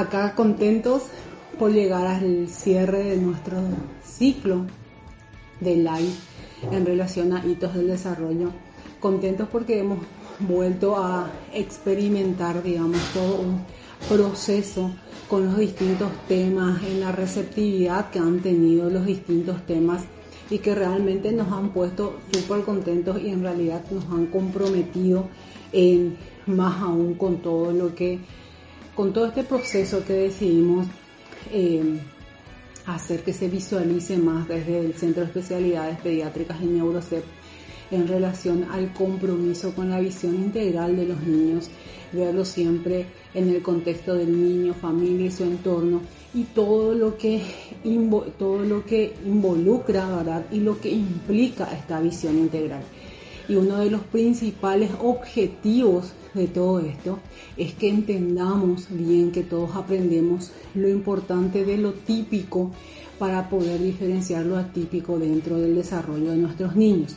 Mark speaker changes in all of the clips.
Speaker 1: acá contentos por llegar al cierre de nuestro ciclo de live en relación a hitos del desarrollo. Contentos porque hemos vuelto a experimentar, digamos, todo un proceso con los distintos temas, en la receptividad que han tenido los distintos temas y que realmente nos han puesto súper contentos y en realidad nos han comprometido en más aún con todo lo que, con todo este proceso que decidimos eh, hacer que se visualice más desde el Centro de Especialidades Pediátricas y Neurocep en relación al compromiso con la visión integral de los niños, verlo siempre en el contexto del niño, familia y su entorno y todo lo que todo lo que involucra, ¿verdad? Y lo que implica esta visión integral. Y uno de los principales objetivos de todo esto es que entendamos bien que todos aprendemos lo importante de lo típico para poder diferenciar lo atípico dentro del desarrollo de nuestros niños.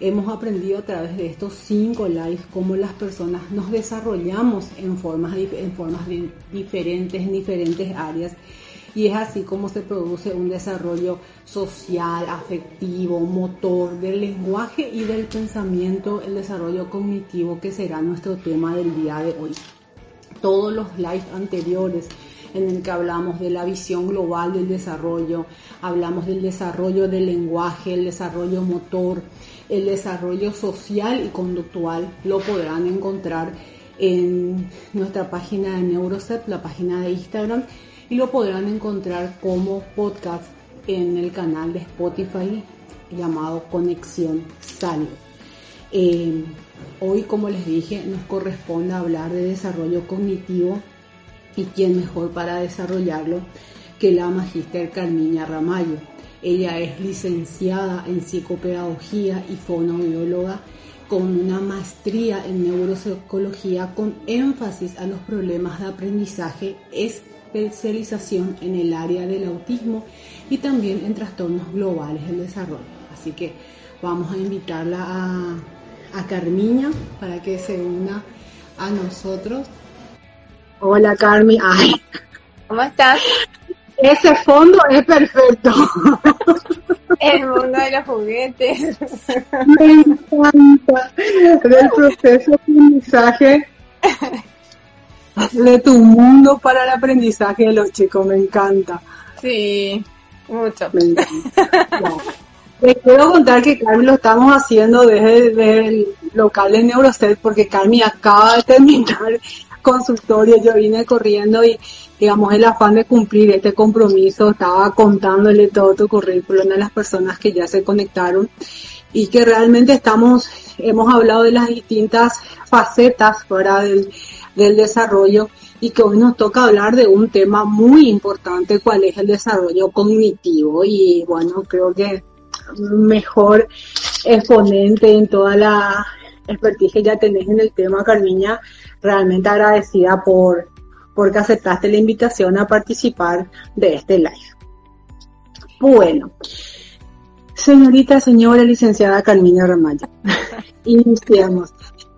Speaker 1: Hemos aprendido a través de estos cinco lives cómo las personas nos desarrollamos en formas, en formas diferentes, en diferentes áreas. Y es así como se produce un desarrollo social, afectivo, motor, del lenguaje y del pensamiento, el desarrollo cognitivo que será nuestro tema del día de hoy. Todos los lives anteriores en el que hablamos de la visión global del desarrollo, hablamos del desarrollo del lenguaje, el desarrollo motor, el desarrollo social y conductual lo podrán encontrar en nuestra página de Neurocep, la página de Instagram, y lo podrán encontrar como podcast en el canal de Spotify llamado Conexión Salud. Eh, hoy, como les dije, nos corresponde hablar de desarrollo cognitivo y quién mejor para desarrollarlo que la magíster Carmiña Ramallo. Ella es licenciada en psicopedagogía y fonobióloga con una maestría en neuropsicología con énfasis a los problemas de aprendizaje, especialización en el área del autismo y también en trastornos globales del desarrollo. Así que vamos a invitarla a, a Carmiña para que se una a nosotros. Hola Carmi, ay.
Speaker 2: ¿Cómo estás?
Speaker 1: Ese fondo es perfecto.
Speaker 2: El mundo de los juguetes.
Speaker 1: Me encanta. Del proceso de aprendizaje de tu mundo para el aprendizaje de los chicos. Me encanta.
Speaker 2: Sí, mucho.
Speaker 1: Me encanta. Les quiero contar que Carmi lo estamos haciendo desde, el local de Neuroset porque Carmi acaba de terminar consultorio, yo vine corriendo y digamos el afán de cumplir este compromiso, estaba contándole todo tu currículum a las personas que ya se conectaron y que realmente estamos, hemos hablado de las distintas facetas fuera del, del desarrollo y que hoy nos toca hablar de un tema muy importante, cuál es el desarrollo cognitivo y bueno, creo que mejor exponente en toda la expertise que ya tenés en el tema, Carmiña, realmente agradecida por porque aceptaste la invitación a participar de este live. Bueno, señorita, señora licenciada Carmina Ramaya, iniciamos.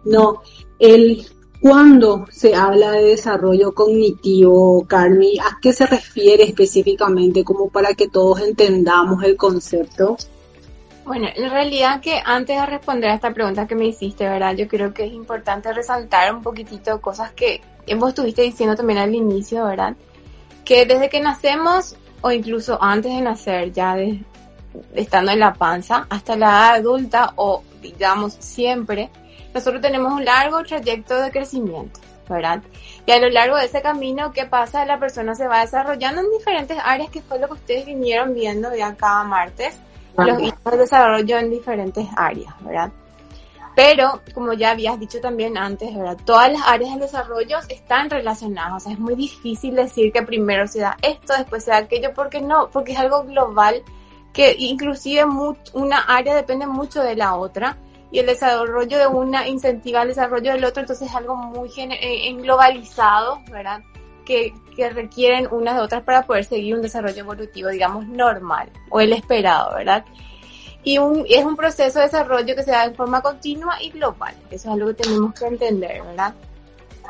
Speaker 1: No, el cuando se habla de desarrollo cognitivo, Carmi, ¿a qué se refiere específicamente como para que todos entendamos el concepto?
Speaker 2: Bueno, en realidad que antes de responder a esta pregunta que me hiciste, ¿verdad? Yo creo que es importante resaltar un poquitito cosas que vos estuviste diciendo también al inicio, ¿verdad? Que desde que nacemos o incluso antes de nacer, ya de, estando en la panza, hasta la edad adulta o digamos siempre, nosotros tenemos un largo trayecto de crecimiento, ¿verdad? Y a lo largo de ese camino, ¿qué pasa? La persona se va desarrollando en diferentes áreas, que fue lo que ustedes vinieron viendo ya cada martes los hitos de desarrollo en diferentes áreas, ¿verdad? Pero, como ya habías dicho también antes, ¿verdad? Todas las áreas del desarrollo están relacionadas. O sea, es muy difícil decir que primero se da esto, después se da aquello, porque no, porque es algo global que inclusive una área depende mucho de la otra y el desarrollo de una incentiva al desarrollo del otro, entonces es algo muy eh, globalizado, ¿verdad? que, requieren unas de otras para poder seguir un desarrollo evolutivo, digamos, normal o el esperado, ¿verdad? Y es un proceso de desarrollo que se da en forma continua y global. Eso es algo que tenemos que entender, ¿verdad?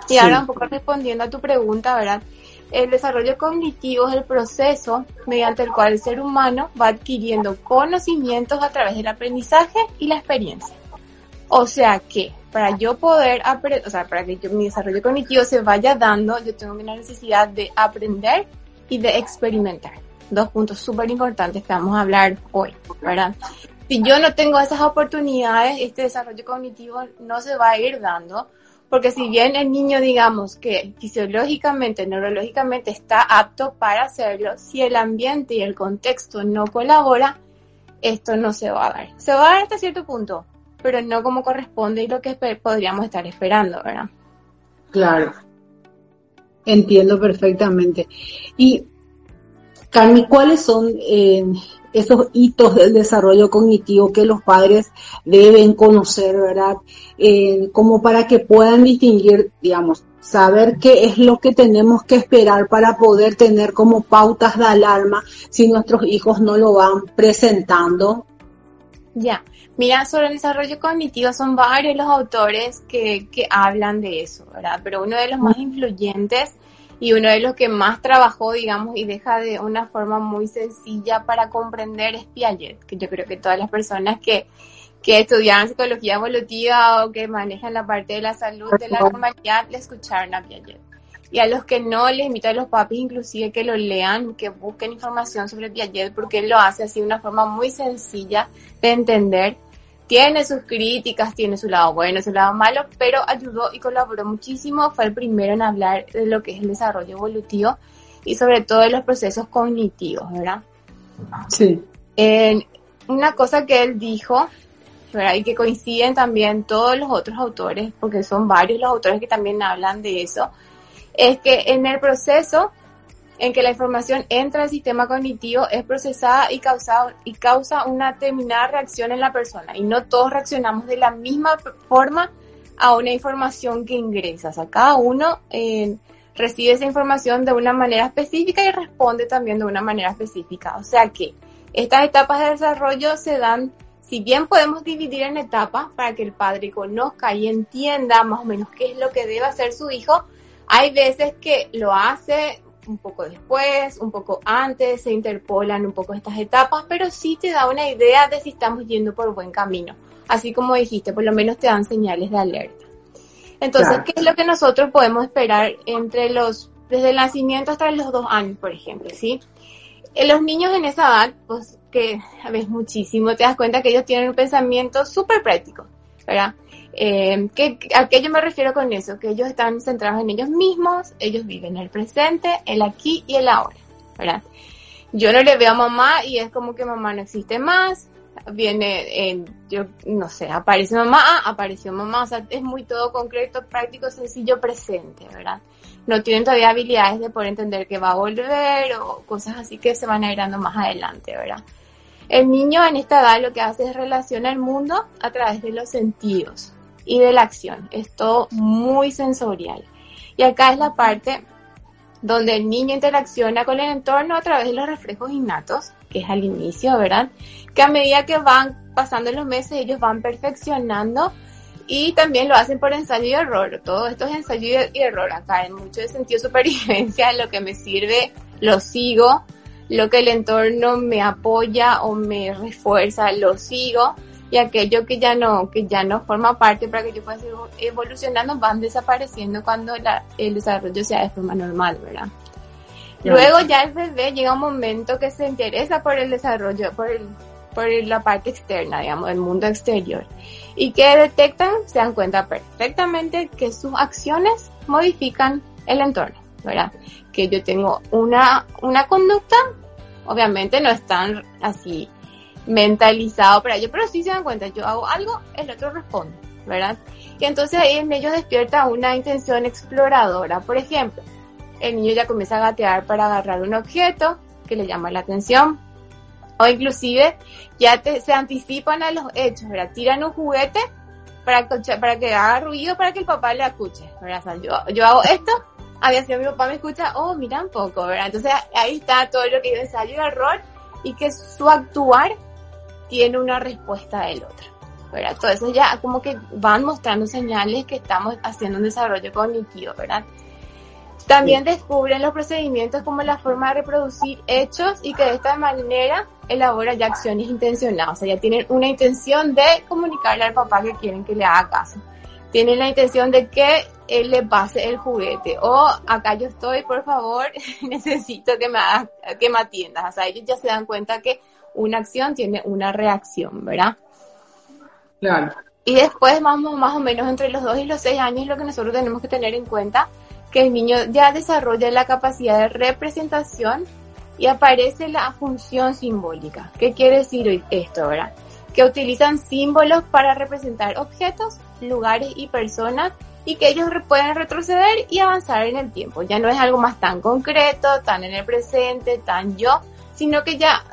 Speaker 2: Y ahora un poco respondiendo a tu pregunta, ¿verdad? El desarrollo cognitivo es el proceso mediante el cual el ser humano va adquiriendo conocimientos a través del aprendizaje y la experiencia. O sea que para yo poder aprender, o sea, para que mi desarrollo cognitivo se vaya dando, yo tengo una necesidad de aprender y de experimentar. Dos puntos súper importantes que vamos a hablar hoy, ¿verdad? Si yo no tengo esas oportunidades, este desarrollo cognitivo no se va a ir dando porque si bien el niño, digamos que fisiológicamente, neurológicamente está apto para hacerlo, si el ambiente y el contexto no colabora, esto no se va a dar. Se va a dar hasta cierto punto, pero no como corresponde y lo que podríamos estar esperando, ¿verdad?
Speaker 1: Claro. Entiendo perfectamente. Y, Carmi, ¿cuáles son eh, esos hitos del desarrollo cognitivo que los padres deben conocer, ¿verdad? Eh, como para que puedan distinguir, digamos, saber qué es lo que tenemos que esperar para poder tener como pautas de alarma si nuestros hijos no lo van presentando.
Speaker 2: Ya, mira, sobre el desarrollo cognitivo son varios los autores que, que hablan de eso, ¿verdad? Pero uno de los más influyentes y uno de los que más trabajó, digamos, y deja de una forma muy sencilla para comprender es Piaget, que yo creo que todas las personas que, que estudian psicología evolutiva o que manejan la parte de la salud de la humanidad le escucharon a Piaget. Y a los que no, les invito a los papis inclusive que lo lean, que busquen información sobre Piaget, porque él lo hace así de una forma muy sencilla de entender tiene sus críticas, tiene su lado bueno, su lado malo, pero ayudó y colaboró muchísimo. Fue el primero en hablar de lo que es el desarrollo evolutivo y sobre todo de los procesos cognitivos, ¿verdad?
Speaker 1: Sí.
Speaker 2: una cosa que él dijo, ¿verdad? Y que coinciden también todos los otros autores, porque son varios los autores que también hablan de eso, es que en el proceso en que la información entra al sistema cognitivo es procesada y, causada, y causa una determinada reacción en la persona. Y no todos reaccionamos de la misma forma a una información que ingresa. O sea, cada uno eh, recibe esa información de una manera específica y responde también de una manera específica. O sea que estas etapas de desarrollo se dan, si bien podemos dividir en etapas para que el padre conozca y entienda más o menos qué es lo que debe hacer su hijo, hay veces que lo hace un poco después, un poco antes, se interpolan un poco estas etapas, pero sí te da una idea de si estamos yendo por buen camino. Así como dijiste, por lo menos te dan señales de alerta. Entonces, ¿qué es lo que nosotros podemos esperar entre los, desde el nacimiento hasta los dos años, por ejemplo, sí? En los niños en esa edad, pues que ves muchísimo, te das cuenta que ellos tienen un pensamiento súper práctico, ¿verdad? Eh, ¿A qué yo me refiero con eso? Que ellos están centrados en ellos mismos, ellos viven el presente, el aquí y el ahora, ¿verdad? Yo no le veo a mamá y es como que mamá no existe más, viene, en, yo no sé, aparece mamá, ah, apareció mamá, o sea, es muy todo concreto, práctico, sencillo, presente, ¿verdad? No tienen todavía habilidades de poder entender que va a volver o cosas así que se van a ir dando más adelante, ¿verdad? El niño en esta edad lo que hace es relacionar el mundo a través de los sentidos, y de la acción. Es todo muy sensorial. Y acá es la parte donde el niño interacciona con el entorno a través de los reflejos innatos, que es al inicio, ¿verdad? Que a medida que van pasando los meses, ellos van perfeccionando y también lo hacen por ensayo y error. Todo esto es ensayo y error. Acá en mucho de sentido supervivencia, lo que me sirve, lo sigo. Lo que el entorno me apoya o me refuerza, lo sigo y aquello que ya no, que ya no forma parte para que yo pueda seguir evolucionando van desapareciendo cuando el desarrollo sea de forma normal, ¿verdad? Luego ya el bebé llega un momento que se interesa por el desarrollo, por el, por la parte externa, digamos, el mundo exterior. Y que detectan, se dan cuenta perfectamente que sus acciones modifican el entorno, ¿verdad? Que yo tengo una, una conducta, obviamente no están así mentalizado para ello, pero sí se dan cuenta, yo hago algo, el otro responde, ¿verdad? Y entonces ahí en ellos despierta una intención exploradora. Por ejemplo, el niño ya comienza a gatear para agarrar un objeto que le llama la atención. O inclusive ya se anticipan a los hechos, ¿verdad? Tiran un juguete para, para que haga ruido para que el papá le escuche, ¿verdad? yo, yo hago esto, había sido mi papá me escucha, oh, mira un poco, ¿verdad? Entonces ahí está todo lo que yo ensayo y error y que su actuar tiene una respuesta del otro. ¿verdad? Todo eso ya como que van mostrando señales que estamos haciendo un desarrollo cognitivo, ¿verdad? También descubren los procedimientos como la forma de reproducir hechos y que de esta manera elabora ya acciones intencionadas. O sea, ya tienen una intención de comunicarle al papá que quieren que le haga caso. Tienen la intención de que él le pase el juguete. O acá yo estoy, por favor, necesito que me, que me atiendas. O sea, ellos ya se dan cuenta que una acción tiene una reacción, ¿verdad?
Speaker 1: Claro.
Speaker 2: Y después vamos más o menos entre los dos y los seis años lo que nosotros tenemos que tener en cuenta que el niño ya desarrolla la capacidad de representación y aparece la función simbólica. ¿Qué quiere decir esto, verdad? Que utilizan símbolos para representar objetos, lugares y personas y que ellos pueden retroceder y avanzar en el tiempo. Ya no es algo más tan concreto, tan en el presente, tan yo, sino que ya,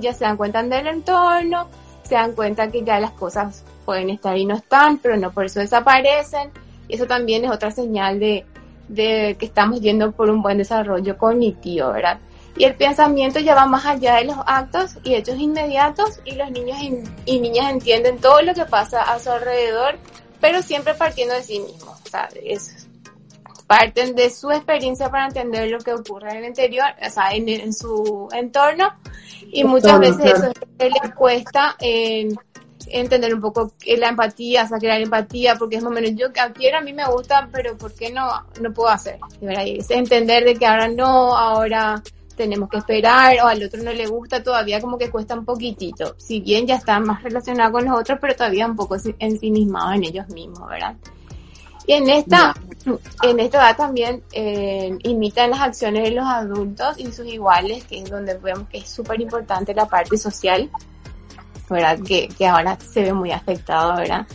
Speaker 2: ya se dan cuenta del entorno, se dan cuenta que ya las cosas pueden estar y no están, pero no por eso desaparecen. Eso también es otra señal de, de que estamos yendo por un buen desarrollo cognitivo, ¿verdad? Y el pensamiento ya va más allá de los actos y hechos inmediatos y los niños y niñas entienden todo lo que pasa a su alrededor, pero siempre partiendo de sí mismos, o sea, parten de su experiencia para entender lo que ocurre en el interior, o sea, en, su entorno y muchas veces eso les cuesta en entender un poco la empatía, o sea, crear empatía, porque es momento, yo quiero, a mí me gusta, pero ¿por qué no, no puedo hacer? Es entender de que ahora no, ahora tenemos que esperar, o al otro no le gusta, todavía como que cuesta un poquitito. Si bien ya está más relacionado con los otros, pero todavía un poco ensimismado en ellos mismos, ¿verdad? Y en esta, en esta edad también eh, imitan las acciones de los adultos y sus iguales, que es donde vemos que es súper importante la parte social, ¿verdad? Que, que ahora se ve muy afectado, ¿verdad?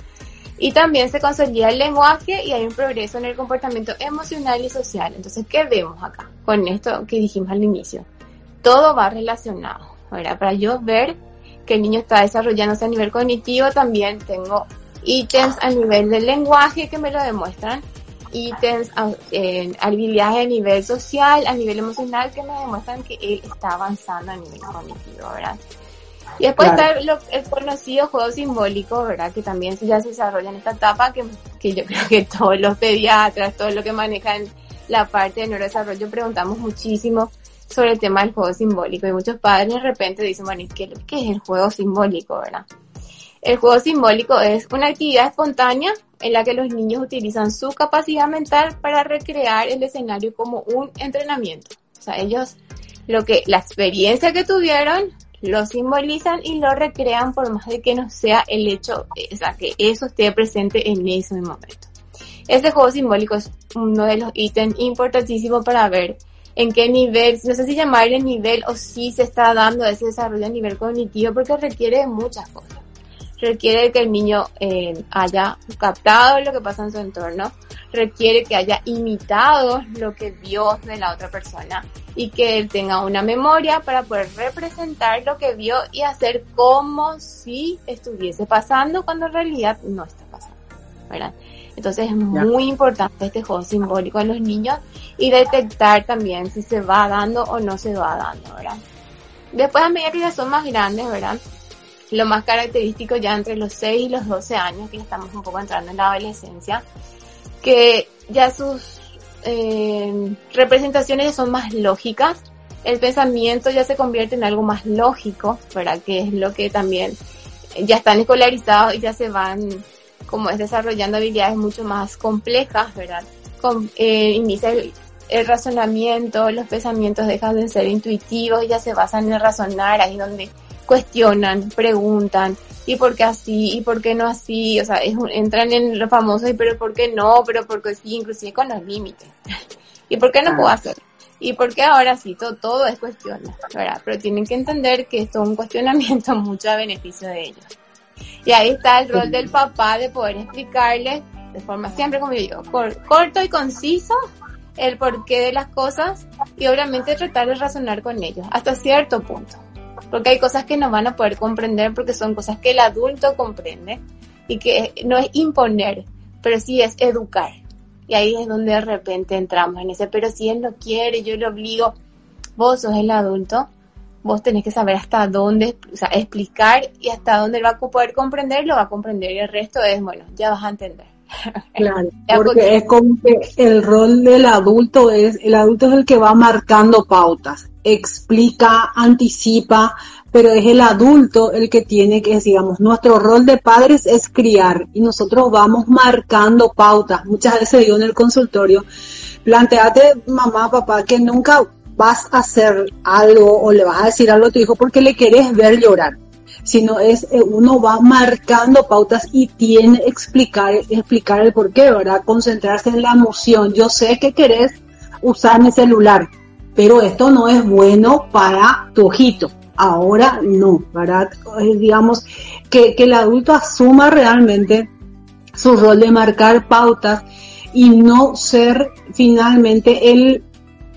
Speaker 2: Y también se consolida el lenguaje y hay un progreso en el comportamiento emocional y social. Entonces, ¿qué vemos acá con esto que dijimos al inicio? Todo va relacionado, ¿verdad? Para yo ver que el niño está desarrollándose a nivel cognitivo, también tengo ítems a nivel del lenguaje que me lo demuestran, ítems, eh, habilidades a nivel social, a nivel emocional que me demuestran que él está avanzando a nivel cognitivo, ¿verdad? Y después está el conocido juego simbólico, ¿verdad? Que también ya se desarrolla en esta etapa, que, que yo creo que todos los pediatras, todos los que manejan la parte de neurodesarrollo, preguntamos muchísimo sobre el tema del juego simbólico. Y muchos padres de repente dicen, bueno, ¿qué, qué es el juego simbólico, verdad? El juego simbólico es una actividad espontánea en la que los niños utilizan su capacidad mental para recrear el escenario como un entrenamiento. O sea, ellos lo que la experiencia que tuvieron lo simbolizan y lo recrean por más de que no sea el hecho, o sea, que eso esté presente en ese momento. Este juego simbólico es uno de los ítems importantísimos para ver en qué nivel, no sé si llamarle nivel o si se está dando ese desarrollo a nivel cognitivo porque requiere de muchas cosas requiere que el niño eh, haya captado lo que pasa en su entorno, requiere que haya imitado lo que vio de la otra persona y que él tenga una memoria para poder representar lo que vio y hacer como si estuviese pasando cuando en realidad no está pasando, ¿verdad? Entonces es muy importante este juego simbólico en los niños y detectar también si se va dando o no se va dando, ¿verdad? Después a medida que ya son más grandes, ¿verdad? Lo más característico ya entre los 6 y los 12 años, que estamos un poco entrando en la adolescencia, que ya sus eh, representaciones son más lógicas, el pensamiento ya se convierte en algo más lógico, ¿verdad? Que es lo que también ya están escolarizados y ya se van como es desarrollando habilidades mucho más complejas, ¿verdad? Con, eh, inicia el, el, razonamiento, los pensamientos dejan de ser intuitivos y ya se basan en razonar, ahí donde cuestionan, preguntan, ¿y por qué así? ¿y por qué no así? O sea, entran en lo famoso, ¿y pero por qué no? Pero porque sí, inclusive con los límites. ¿Y por qué no puedo hacer? ¿Y por qué ahora sí? Todo, todo es cuestión, ¿verdad? Pero tienen que entender que esto es un cuestionamiento mucho a beneficio de ellos. Y ahí está el rol del papá de poder explicarles de forma siempre, como yo digo, corto y conciso el porqué de las cosas y obviamente tratar de razonar con ellos hasta cierto punto porque hay cosas que no van a poder comprender porque son cosas que el adulto comprende y que no es imponer, pero sí es educar. Y ahí es donde de repente entramos en ese, pero si él no quiere, yo lo obligo, vos sos el adulto, vos tenés que saber hasta dónde, explicar y hasta dónde él va a poder comprender, lo va a comprender y el resto es, bueno, ya vas a entender.
Speaker 1: Claro, porque es como que el rol del adulto es, el adulto es el que va marcando pautas, explica, anticipa, pero es el adulto el que tiene que, digamos, nuestro rol de padres es criar y nosotros vamos marcando pautas. Muchas veces digo en el consultorio, planteate mamá, papá, que nunca vas a hacer algo o le vas a decir algo a tu hijo porque le querés ver llorar sino es eh, uno va marcando pautas y tiene explicar, explicar el por qué, ¿verdad? Concentrarse en la emoción. Yo sé que querés usar mi celular, pero esto no es bueno para tu ojito. Ahora no, ¿verdad? digamos que, que el adulto asuma realmente su rol de marcar pautas y no ser finalmente el,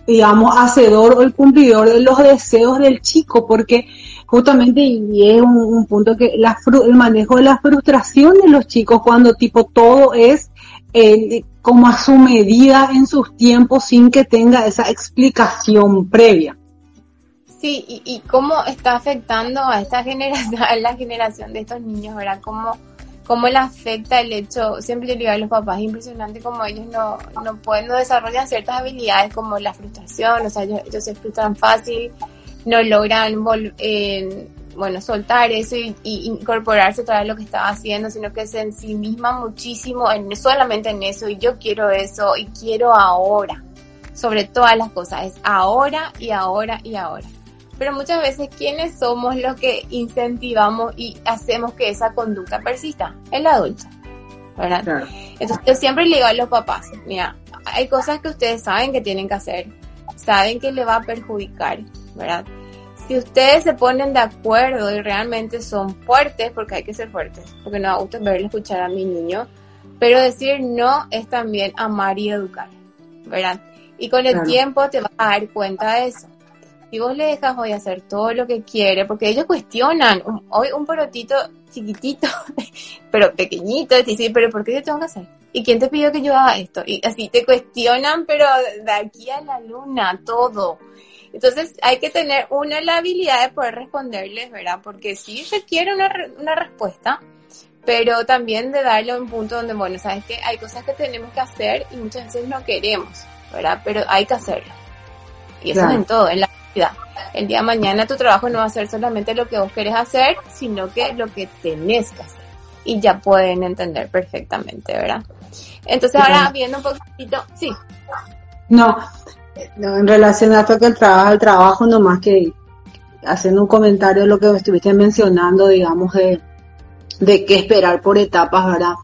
Speaker 1: digamos, hacedor o el cumplidor de los deseos del chico, porque justamente y es un, punto que la, el manejo de la frustración de los chicos cuando tipo todo es eh, como a su medida en sus tiempos sin que tenga esa explicación previa.
Speaker 2: Sí, y, y cómo está afectando a esta generación, la generación de estos niños, ¿verdad? Cómo, cómo le afecta el hecho, siempre yo digo a los papás, es impresionante cómo ellos no, no pueden, no desarrollan ciertas habilidades como la frustración, o sea, ellos, ellos se frustran fácil, no logran eh, bueno, soltar eso y, incorporarse a lo que estaba haciendo, sino que se ensimisma muchísimo en, solamente en eso y yo quiero eso y quiero ahora, sobre todas las cosas, es ahora y ahora y ahora. Pero muchas veces, ¿quiénes somos los que incentivamos y hacemos que esa conducta persista? El adulto, ¿verdad? Entonces yo siempre le digo a los papás, mira, hay cosas que ustedes saben que tienen que hacer, saben que le va a perjudicar, ¿verdad? Si ustedes se ponen de acuerdo y realmente son fuertes, porque hay que ser fuertes, porque no me gusta verle escuchar a mi niño, pero decir no es también amar y educar, ¿verdad? Y con el tiempo te vas a dar cuenta de eso. Si vos le dejas hoy hacer todo lo que quiere, porque ellos cuestionan, hoy un porotito chiquitito, pero pequeñito, te dice, pero ¿por qué yo tengo que hacer? ¿Y quién te pidió que yo haga esto? Y así te cuestionan, pero de aquí a la luna, todo. Entonces hay que tener una la habilidad de poder responderles, ¿verdad? Porque sí requiere una, una respuesta, pero también de darle un punto donde, bueno, sabes que hay cosas que tenemos que hacer y muchas veces no queremos, ¿verdad? Pero hay que hacerlo. Y eso es en todo, en la vida. El día de mañana tu trabajo no va a ser solamente lo que vos querés hacer, sino que lo que tenés que hacer. Y ya pueden entender perfectamente, ¿verdad? Entonces ahora viendo un poquito, sí.
Speaker 1: No, no, en relación a esto que el trabajo, el trabajo nomás que haciendo un comentario de lo que estuviste mencionando, digamos, de, de qué esperar por etapas, ¿verdad?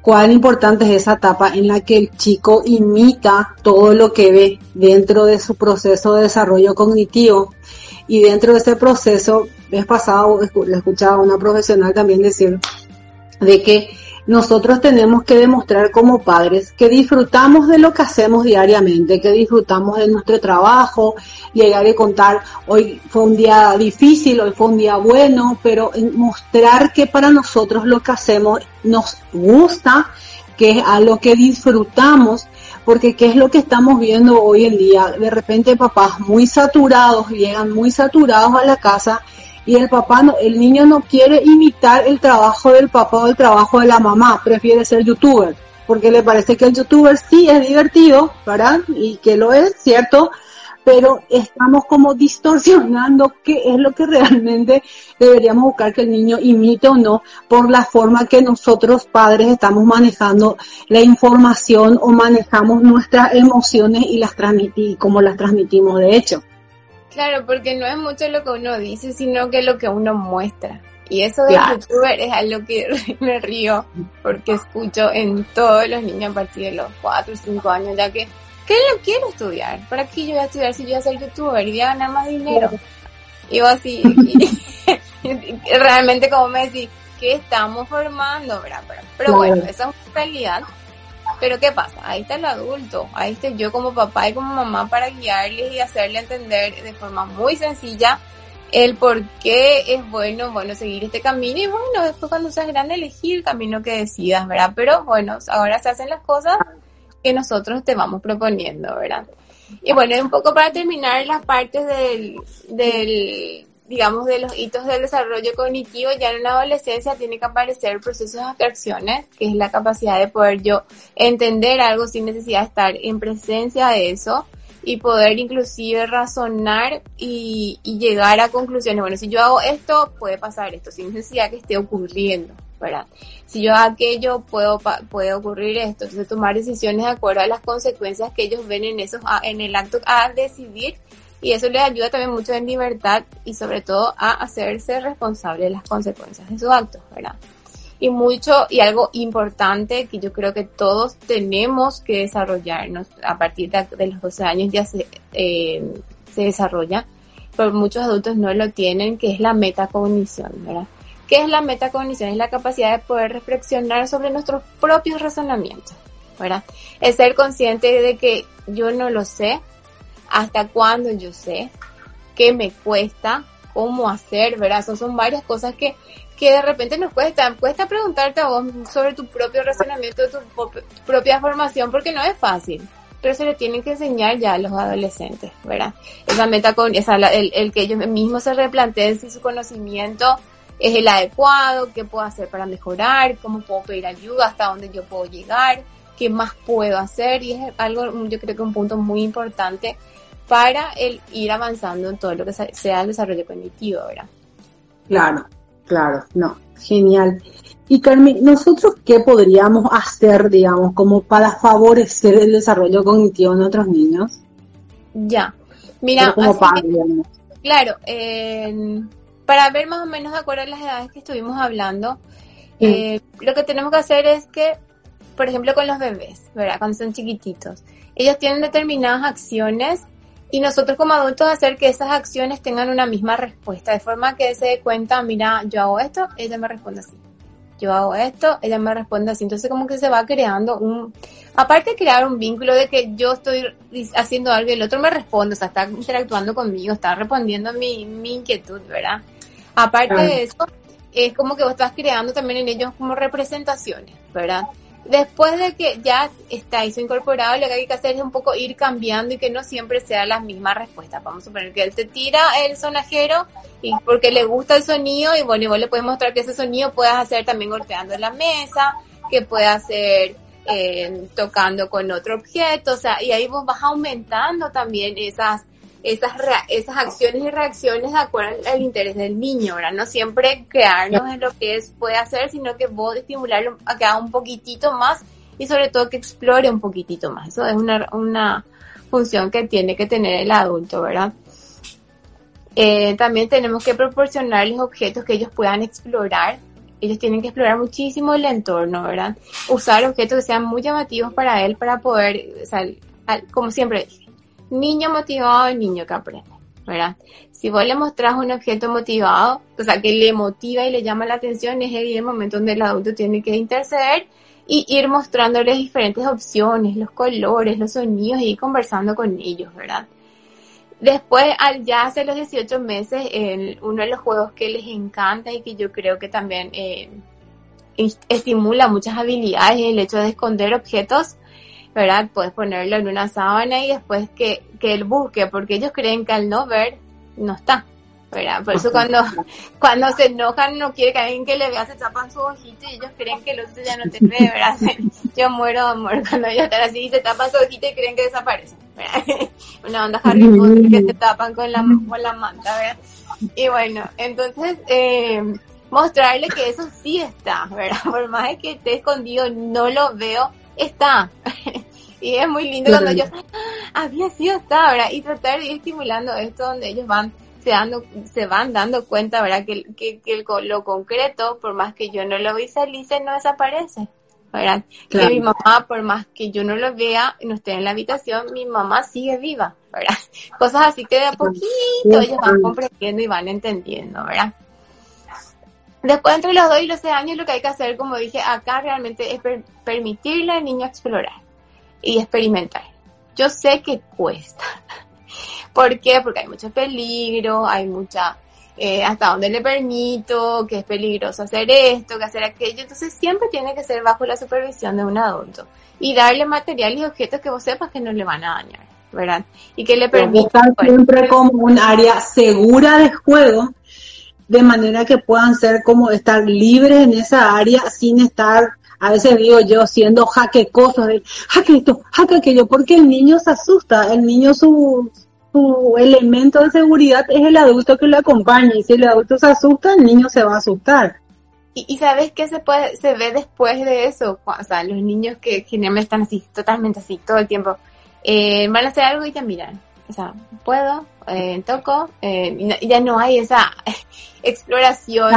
Speaker 1: Cuán importante es esa etapa en la que el chico imita todo lo que ve dentro de su proceso de desarrollo cognitivo y dentro de ese proceso, es pasado, le escuchaba a una profesional también decir de que nosotros tenemos que demostrar como padres que disfrutamos de lo que hacemos diariamente, que disfrutamos de nuestro trabajo, llegar y contar, hoy fue un día difícil, hoy fue un día bueno, pero mostrar que para nosotros lo que hacemos nos gusta, que es a lo que disfrutamos, porque qué es lo que estamos viendo hoy en día, de repente papás muy saturados, llegan muy saturados a la casa, y el papá, no, el niño no quiere imitar el trabajo del papá o el trabajo de la mamá, prefiere ser youtuber, porque le parece que el youtuber sí es divertido, ¿verdad? Y que lo es, ¿cierto? Pero estamos como distorsionando qué es lo que realmente deberíamos buscar que el niño imite o no por la forma que nosotros padres estamos manejando la información o manejamos nuestras emociones y las transmitimos, como las transmitimos de hecho.
Speaker 2: Claro, porque no es mucho lo que uno dice, sino que lo que uno muestra. Y eso de youtuber es algo que me río porque escucho en todos los niños a partir de los 4 o 5 años, ya que, ¿qué lo quiero estudiar? ¿Para qué yo voy a estudiar si yo voy a ser youtuber y voy a ganar más dinero? Y yo así, realmente como me decís, ¿qué estamos formando? ¿verdad? Pero, bueno, esa es una realidad pero ¿qué pasa? Ahí está el adulto, ahí estoy yo como papá y como mamá para guiarles y hacerle entender de forma muy sencilla el por qué es bueno, bueno, seguir este camino y bueno, después cuando seas grande elegir el camino que decidas, ¿verdad? Pero bueno, ahora se hacen las cosas que nosotros te vamos proponiendo, ¿verdad? Y bueno, un poco para terminar las partes del, del, digamos, de los hitos del desarrollo cognitivo, ya en la adolescencia tiene que aparecer procesos de abstracciones, que es la capacidad de poder yo entender algo sin necesidad de estar en presencia de eso y poder inclusive razonar y, y llegar a conclusiones. Bueno, si yo hago esto, puede pasar esto, sin necesidad que esté ocurriendo. ¿verdad? Si yo hago aquello, puedo, puede ocurrir esto. Entonces, tomar decisiones de acuerdo a las consecuencias que ellos ven en, esos, en el acto a decidir. Y eso les ayuda también mucho en libertad y sobre todo a hacerse responsable de las consecuencias de sus actos, ¿verdad? Y mucho, y algo importante que yo creo que todos tenemos que desarrollarnos a partir de, los 12 años ya se, eh, se desarrolla, pero muchos adultos no lo tienen, que es la metacognición, ¿verdad? ¿Qué es la metacognición? Es la capacidad de poder reflexionar sobre nuestros propios razonamientos, ¿verdad? Es ser consciente de que yo no lo sé, hasta cuándo yo sé, qué me cuesta, cómo hacer, ¿verdad? Son, son varias cosas que, que de repente nos cuesta, cuesta preguntarte a vos sobre tu propio razonamiento, tu, propia formación, porque no es fácil pero se le tienen que enseñar ya a los adolescentes, ¿verdad? Esa meta con, esa, el, el que ellos mismos se replanteen si su conocimiento es el adecuado, qué puedo hacer para mejorar, cómo puedo pedir ayuda, hasta dónde yo puedo llegar, qué más puedo hacer y es algo, yo creo que un punto muy importante para el ir avanzando en todo lo que sea el desarrollo cognitivo, ¿verdad?
Speaker 1: Claro, claro, no, genial. Y Carmen, ¿nosotros qué podríamos hacer, digamos, como para favorecer el desarrollo cognitivo de nuestros niños?
Speaker 2: Ya, mira, como claro, eh, para ver más o menos de acuerdo a las edades que estuvimos hablando, eh, lo que tenemos que hacer es que, por ejemplo, con los bebés, ¿verdad? Cuando son chiquititos, ellos tienen determinadas acciones y nosotros como adultos hacer que esas acciones tengan una misma respuesta, de forma que se dé cuenta, mira, yo hago esto, ella me responde así. Yo hago esto, ella me responde así. Entonces como que se va creando un, aparte de crear un vínculo de que yo estoy haciendo algo y el otro me responde, o sea, está interactuando conmigo, está respondiendo a mi, mi inquietud, ¿verdad? Aparte de eso, es como que vos estás creando también en ellos como representaciones, ¿verdad? Después de que ya está eso incorporado, lo que hay que hacer es un poco ir cambiando y que no siempre sea las mismas respuestas. Vamos a suponer que él te tira el sonajero y porque le gusta el sonido y bueno, y vos le puedes mostrar que ese sonido puedes hacer también golpeando la mesa, que puede hacer eh, tocando con otro objeto, o sea, y ahí vos vas aumentando también esas esas, esas acciones y reacciones de acuerdo al, interés del niño, ¿verdad? No siempre crearnos en lo que es, puede hacer, sino que vos estimularlo a que haga un poquitito más y sobre todo que explore un poquitito más. Eso es una, una función que tiene que tener el adulto, ¿verdad? Eh, también tenemos que proporcionarles objetos que ellos puedan explorar. Ellos tienen que explorar muchísimo el entorno, ¿verdad? Usar objetos que sean muy llamativos para él para poder, o sea, como siempre niño motivado niño que aprende, ¿verdad? Si vos le mostrás un objeto motivado, o sea, que le motiva y le llama la atención, es el momento donde el adulto tiene que interceder y ir mostrándoles diferentes opciones, los colores, los sonidos y ir conversando con ellos, ¿verdad? Después, al ya hace los 18 meses, uno de los juegos que les encanta y que yo creo que también eh, estimula muchas habilidades es el hecho de esconder objetos ¿verdad? Puedes ponerlo en una sábana y después que, que él busque, porque ellos creen que al no ver, no está. ¿verdad? Por eso cuando, cuando se enojan no quiere que alguien que le vea se tapan su ojito y ellos creen que el otro ya no te ve, ¿verdad? Yo muero de amor cuando ellos están así y se tapan su ojito y creen que desaparecen, ¿verdad? Una onda Harry Potter que se tapan con la, con la manta, ¿verdad? Y bueno, entonces, eh, mostrarle que eso sí está, ¿verdad? Por más que esté escondido, no lo veo, está. Y es muy lindo cuando yo, ah, había sido esta, ¿verdad? Y tratar de ir estimulando esto donde ellos van se, dando, se van dando cuenta, ¿verdad? Que, que, que lo concreto, por más que yo no lo visualice, no desaparece. ¿verdad? Que mi mamá, por más que yo no lo vea, no esté en la habitación, mi mamá sigue viva, ¿verdad? Cosas así que de a poquito ellos van comprendiendo y van entendiendo, ¿verdad? Después, entre los dos y los seis años, lo que hay que hacer, como dije acá, realmente es permitirle al niño explorar y experimentar. Yo sé que cuesta. ¿Por qué? Porque hay mucho peligro, hay mucha... Eh, hasta dónde le permito, que es peligroso hacer esto, que hacer aquello. Entonces siempre tiene que ser bajo la supervisión de un adulto y darle materiales y objetos que vos sepas que no le van a dañar. ¿verdad? Y que le permita...
Speaker 1: Pues, siempre como un área segura de juego, de manera que puedan ser como estar libres en esa área sin estar, a veces digo yo, siendo jaquecosos, de jaque esto, jaque aquello, porque el niño se asusta, el niño su, su elemento de seguridad es el adulto que lo acompaña y si el adulto se asusta, el niño se va a asustar.
Speaker 2: Y, sabes qué se puede, se ve después de eso, o sea, los niños que generalmente están así, totalmente así, todo el tiempo, eh, van a hacer algo y te miran. O sea, puedo, eh, toco, eh, y ya no hay esa exploración.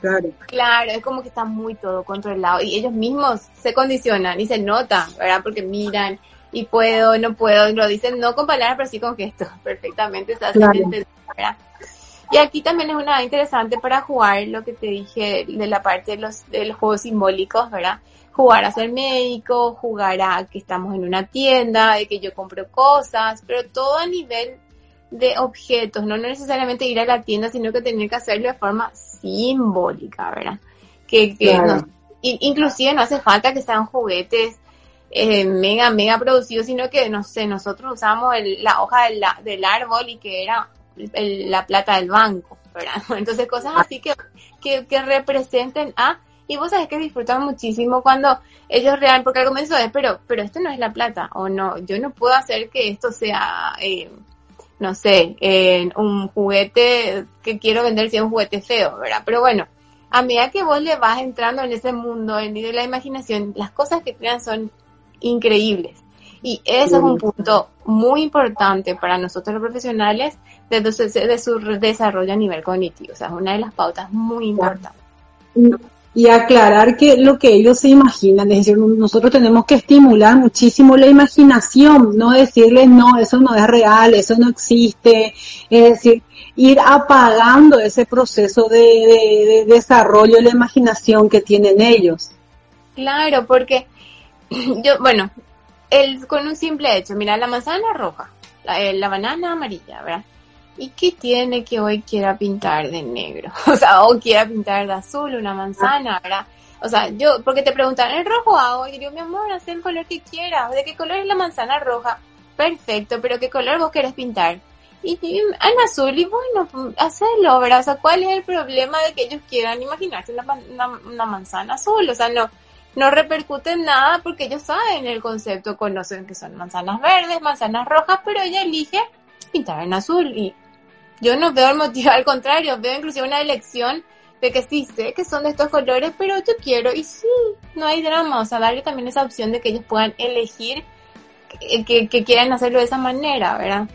Speaker 2: claro. claro, es como que está muy todo controlado y ellos mismos se condicionan y se nota, ¿verdad? Porque miran y puedo, no puedo, y lo dicen no con palabras, pero sí con gestos, perfectamente se entender, ¿verdad? Y aquí también es una interesante para jugar lo que te dije de la parte de los, de los juegos simbólicos, ¿verdad? Jugar a ser médico, jugar a que estamos en una tienda, de que yo compro cosas, pero todo a nivel de objetos, no necesariamente ir a la tienda, sino que tener que hacerlo de forma simbólica, ¿verdad? Que, que inclusive no hace falta que sean juguetes eh, mega, mega producidos, sino que, no sé, nosotros usamos la hoja del, del árbol y que era la plata del banco, ¿verdad? Entonces cosas así que, que, representen a... Y vos sabés que disfrutan muchísimo cuando ellos real, porque al comienzo es, pero, pero esto no es la plata, o no, yo no puedo hacer que esto sea, eh, no sé, un juguete que quiero vender si es un juguete feo, ¿verdad? Pero bueno, a medida que vos le vas entrando en ese mundo, en de la imaginación, las cosas que crean son increíbles. Y eso es un punto muy importante para nosotros los profesionales de, su desarrollo a nivel cognitivo. O sea, es una de las pautas muy importantes.
Speaker 1: Y, aclarar que lo que ellos se imaginan, es decir, nosotros tenemos que estimular muchísimo la imaginación, no decirles, no, eso no es real, eso no existe, es decir, ir apagando ese proceso de, de desarrollo de la imaginación que tienen ellos.
Speaker 2: Claro, porque yo, bueno, el, con un simple hecho, mira, la manzana roja, la, eh, la, banana amarilla, ¿verdad? ¿Y qué tiene que hoy quiera pintar de negro? O sea, o quiera pintar de azul una manzana, ¿verdad? O sea, yo, porque te preguntan, ¿el rojo hago? Y yo digo, mi amor, haz el color que quieras. ¿De qué color es la manzana roja? Perfecto, pero ¿qué color vos querés pintar? Y, en azul, y bueno, hacelo, ¿verdad? O sea, ¿cuál es el problema de que ellos quieran imaginarse una, una manzana azul? O sea, no, no repercute en nada porque ellos saben el concepto, conocen que son manzanas verdes, manzanas rojas, pero ella elige pintar en azul y yo no veo el motivo, al contrario, veo inclusive una elección de que sí sé que son de estos colores, pero yo quiero y sí, no hay drama, o sea, darle también esa opción de que ellos puedan elegir que, quieran hacerlo de esa manera, ¿verdad?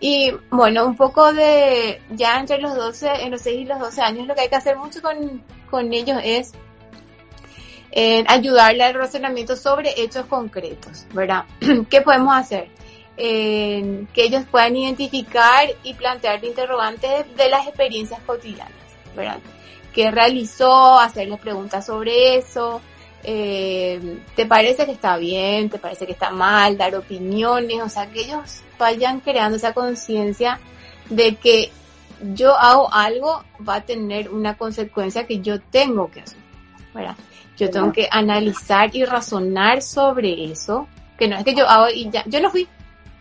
Speaker 2: Y bueno, un poco de ya entre los 12, en los 6 y los 12 años, lo que hay que hacer mucho con, con ellos es en ayudarle al razonamiento sobre hechos concretos, ¿verdad? ¿Qué podemos hacer? Que ellos puedan identificar y plantear interrogantes de las experiencias cotidianas, ¿verdad? ¿Qué realizó? Hacerles preguntas sobre eso. Eh, ¿Te parece que está bien? ¿Te parece que está mal? Dar opiniones, o sea, que ellos vayan creando esa conciencia de que yo hago algo, va a tener una consecuencia que yo tengo que hacer, ¿verdad? Yo tengo que analizar y razonar sobre eso, que no es que yo hago y ya, yo no fui.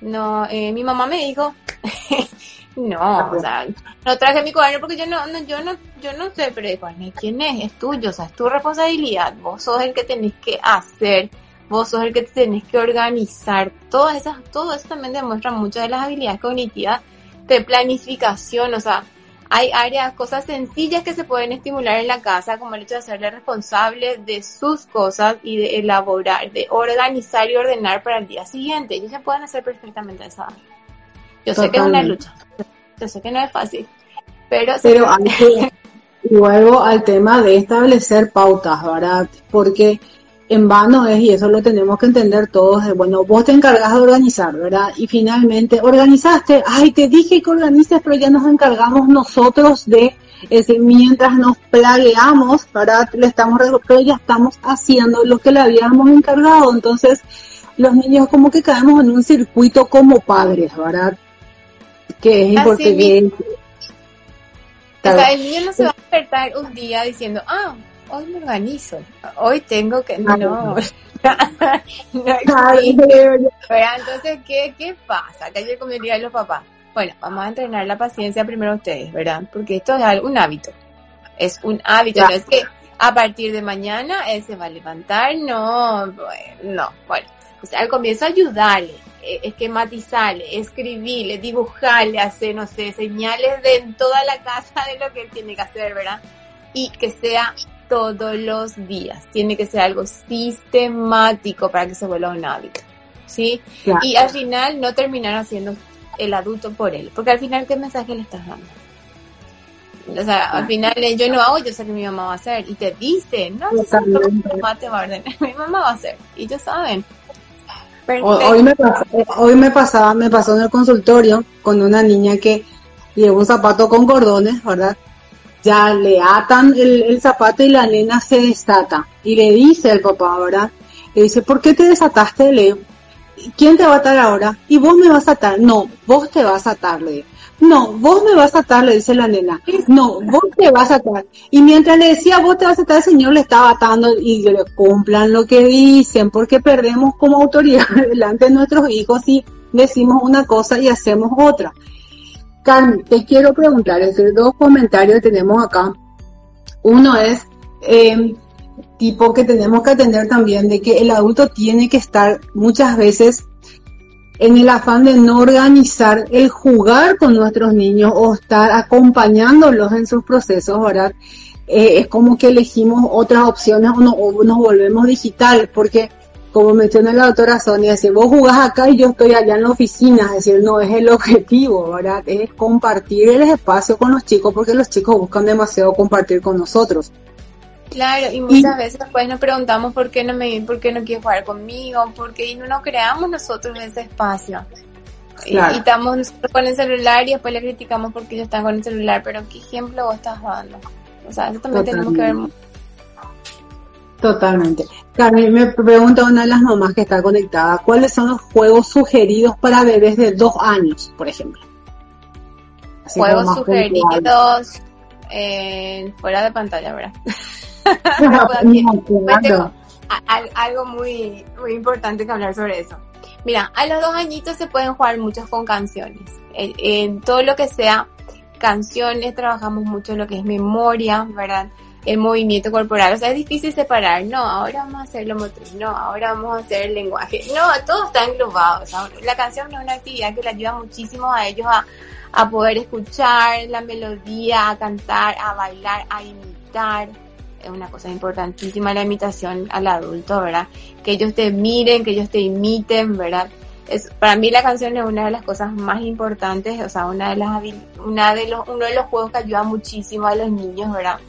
Speaker 2: No, eh, mi mamá me dijo, no, o sea, no traje mi cuaderno porque yo no, no, yo no, yo no sé, pero el cuaderno, ¿quién es? Es tuyo, o sea, es tu responsabilidad, vos sos el que tenés que hacer, vos sos el que tenés que organizar, todas esas, todo eso también demuestra muchas de las habilidades cognitivas de planificación, o sea, hay áreas, cosas sencillas que se pueden estimular en la casa, como el hecho de hacerle responsable de sus cosas y de elaborar, de organizar y ordenar para el día siguiente. Ellos se pueden hacer perfectamente esa. Yo sé que es una lucha, yo sé que no es fácil, pero...
Speaker 1: Pero luego al tema de establecer pautas, ¿verdad? Porque en vano es, y eso lo tenemos que entender todos, de, bueno, vos te encargas de organizar, ¿verdad? Y finalmente organizaste, ay, te dije que organices, pero ya nos encargamos nosotros de, es decir, mientras nos plagueamos, ¿verdad? Le estamos, pero ya estamos haciendo lo que le habíamos encargado, entonces los niños como que caemos en un circuito como padres, ¿verdad? Que es importante.
Speaker 2: O sea, el niño no se va a despertar un día diciendo, ah, hoy me organizo, hoy tengo que, no, no, Entonces, ¿qué, ¿qué pasa? Que ayer comería los papás. Bueno, vamos a entrenar la paciencia primero ustedes, ¿verdad? Porque esto es un hábito. Es un hábito, no es que a partir de mañana él se va a levantar, no, no, bueno. O sea, al comienzo ayudarle, esquematizarle, escribirle, dibujarle, hacer, no sé, señales de en toda la casa de lo que él tiene que hacer, ¿verdad? Y que sea todos los días. Tiene que ser algo sistemático para que se vuelva un hábito. ¿Sí? Y al final no terminar haciendo el adulto por él. Porque al final, ¿qué mensaje le estás dando? O sea, al final yo no hago, yo sé que mi mamá va a hacer. Y te dicen, no, mi mamá te va a ordenar, mi mamá va a hacer. Y ellos saben.
Speaker 1: Hoy me, pasó, hoy me pasaba, me pasó en el consultorio con una niña que lleva un zapato con cordones, ¿verdad? Ya le atan el, zapato y la nena se desata. Y le dice al papá, ¿verdad? Le dice, ¿por qué te desataste, Leo? ¿Quién te va a atar ahora? Y vos me vas a atar. No, vos te vas a atar, le No, vos me vas a atar, le dice la nena. No, vos te vas a atar. Y mientras le decía, vos te vas a atar, el señor le estaba atando y le cumplan lo que dicen, porque perdemos como autoridad delante de nuestros hijos y decimos una cosa y hacemos otra. Carmen, te quiero preguntar, entre dos comentarios que tenemos acá. Uno es, em, tipo que tenemos que atender también de que el adulto tiene que estar muchas veces en el afán de no organizar el jugar con nuestros niños o estar acompañándolos en sus procesos, ¿verdad? Eh, es como que elegimos otras opciones o, o nos volvemos digital, porque como menciona la doctora Sonia, si vos jugás acá y yo estoy allá en la oficina, es decir, no es el objetivo, ¿verdad? Es compartir el espacio con los chicos porque los chicos buscan demasiado compartir con nosotros.
Speaker 2: Claro, y muchas veces después nos preguntamos por qué no me, por qué no quiere jugar conmigo, porque no nos creamos nosotros ese espacio. Y, estamos nosotros con el celular y después le criticamos porque ellos están con el celular, pero ¿qué ejemplo vos estás dando? O sea, eso también tenemos que ver
Speaker 1: Totalmente. Carmen, me pregunta una de las mamás que está conectada, ¿cuáles son los juegos sugeridos para bebés de dos años, por ejemplo?
Speaker 2: juegos sugeridos eh, fuera de pantalla, ¿verdad? algo muy, muy importante que hablar sobre eso. Mira, a los dos añitos se pueden jugar muchos con canciones. en todo lo que sea canciones, trabajamos mucho en lo que es memoria, ¿verdad? El movimiento corporal. O sea, es difícil separar. No, ahora vamos a hacer lo motriz. No, ahora vamos a hacer el lenguaje. No, todo está englobado. O sea, la canción es una actividad que le ayuda muchísimo a ellos a, a poder escuchar la melodía, a cantar, a bailar, a imitar. Es una cosa importantísima la imitación al adulto, ¿verdad? Que ellos te miren, que ellos te imiten, ¿verdad? Es, para mí la canción es una de las cosas más importantes, o sea, una de las, una de los, uno de los juegos que ayuda muchísimo a los niños, ¿verdad?